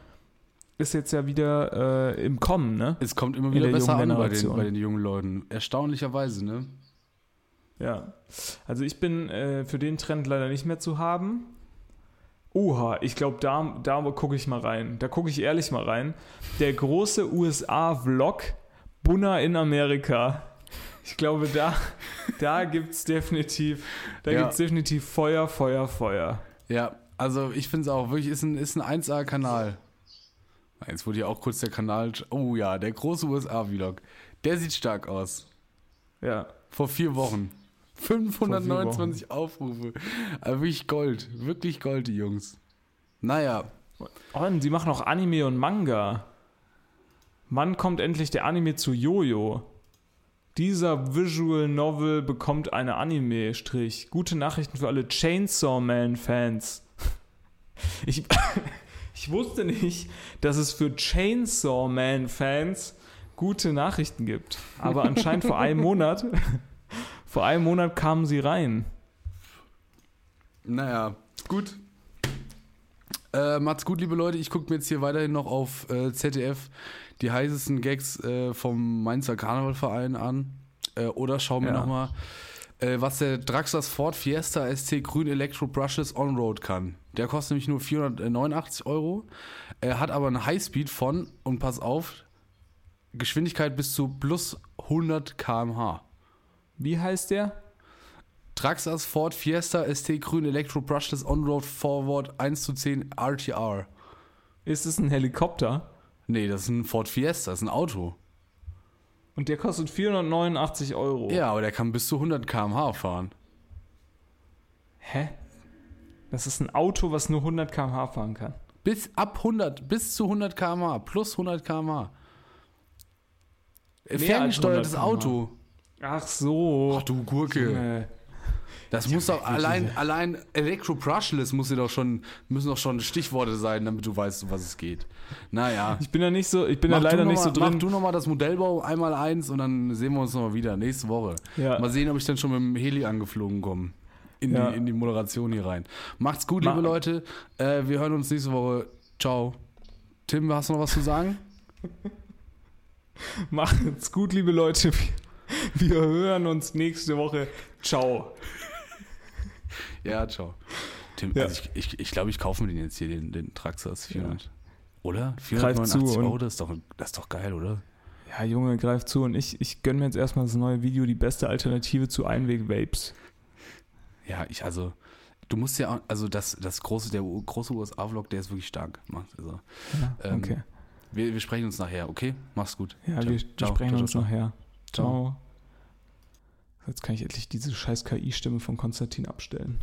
ist jetzt ja wieder äh, im Kommen, ne? Es kommt immer wieder der besser an bei den, bei den jungen Leuten. Erstaunlicherweise, ne? Ja. Also ich bin äh, für den Trend leider nicht mehr zu haben. Oha, ich glaube, da, da gucke ich mal rein. Da gucke ich ehrlich mal rein. Der große USA-Vlog Bunna in Amerika. Ich glaube, da, da gibt es definitiv, da Ja. gibt's definitiv Feuer, Feuer, Feuer. Ja, also ich finde es auch wirklich, ist ein, ist ein 1A-Kanal. Jetzt wurde ja auch kurz der Kanal. Oh ja, der große USA-Vlog. Der sieht stark aus. Ja. Vor vier Wochen. 529 Aufrufe. Also wirklich Gold. Wirklich Gold, die Jungs. Naja, Oh, und sie machen auch Anime und Manga. Wann kommt endlich der Anime zu Jojo? Dieser Visual Novel bekommt eine Anime-Strich. Gute Nachrichten für alle Chainsaw Man-Fans. [laughs] Ich, [laughs] ich wusste nicht, dass es für Chainsaw Man-Fans gute Nachrichten gibt. Aber anscheinend vor einem Monat, [laughs] vor einem Monat kamen sie rein. naja, gut. Äh, macht's gut, liebe Leute. Ich gucke mir jetzt hier weiterhin noch auf äh, ZDF die heißesten Gags äh, vom Mainzer Karnevalverein an. Äh, oder schau mir Ja. nochmal, äh, was der Draxlers Ford Fiesta ST Grün Electro Brushless On-Road kann. Der kostet nämlich nur 489 Euro. Er hat aber eine Highspeed von, und pass auf, Geschwindigkeit bis zu plus 100 km/h. Wie heißt der? Traxas Ford Fiesta ST Grün Electro Brushless On-Road Forward 1 zu 10 RTR. Ist es ein Helikopter? Nee, das ist ein Ford Fiesta, das ist ein Auto. Und der kostet 489 Euro. Ja, aber der kann bis zu 100 km/h fahren. Hä? Das ist ein Auto, was nur 100 km/h fahren kann. Bis ab 100, bis zu 100 km/h, plus 100 km/h. Ferngesteuertes 100 Auto. Ach so. Ach du Gurke. Junge. Das muss doch allein, allein Electro Brushless muss ja doch schon, müssen doch schon Stichworte sein, damit du weißt, um was es geht. Naja. Ich bin da nicht so, ich bin da Mach leider du nicht noch so mal, Mach drin. du nochmal das Modellbau einmal eins und dann sehen wir uns nochmal wieder nächste Woche. Ja. Mal sehen, ob ich dann schon mit dem Heli angeflogen komme. In, Ja. die, in die Moderation hier rein. Macht's gut, Ma- liebe Leute. Äh, wir hören uns nächste Woche. Ciao. Tim, hast du noch was zu sagen? [laughs] Macht's gut, liebe Leute. [laughs] Wir, hören uns nächste Woche. Ciao. Ja, ciao. Tim, Ja. also ich, ich, ich glaube, ich kaufe mir den jetzt hier, den, den Traxxas 400. Oder? Greif zu 489 und- Euro, das ist, doch, das ist doch geil, oder? Ja, Junge, greif zu und ich, ich gönn mir jetzt erstmal das neue Video, die beste Alternative zu Einweg-Vapes. Ja, ich, also, du musst ja, auch- also das, das große, der große USA-Vlog, der ist wirklich stark gemacht. Also, Ja, Ähm, okay. wir, wir sprechen uns nachher, okay? Mach's gut. Ja, Ciao. wir, wir Ciao. sprechen Ciao, uns nachher. Ciao. Ciao. Jetzt kann ich endlich diese scheiß KI-Stimme von Konstantin abstellen.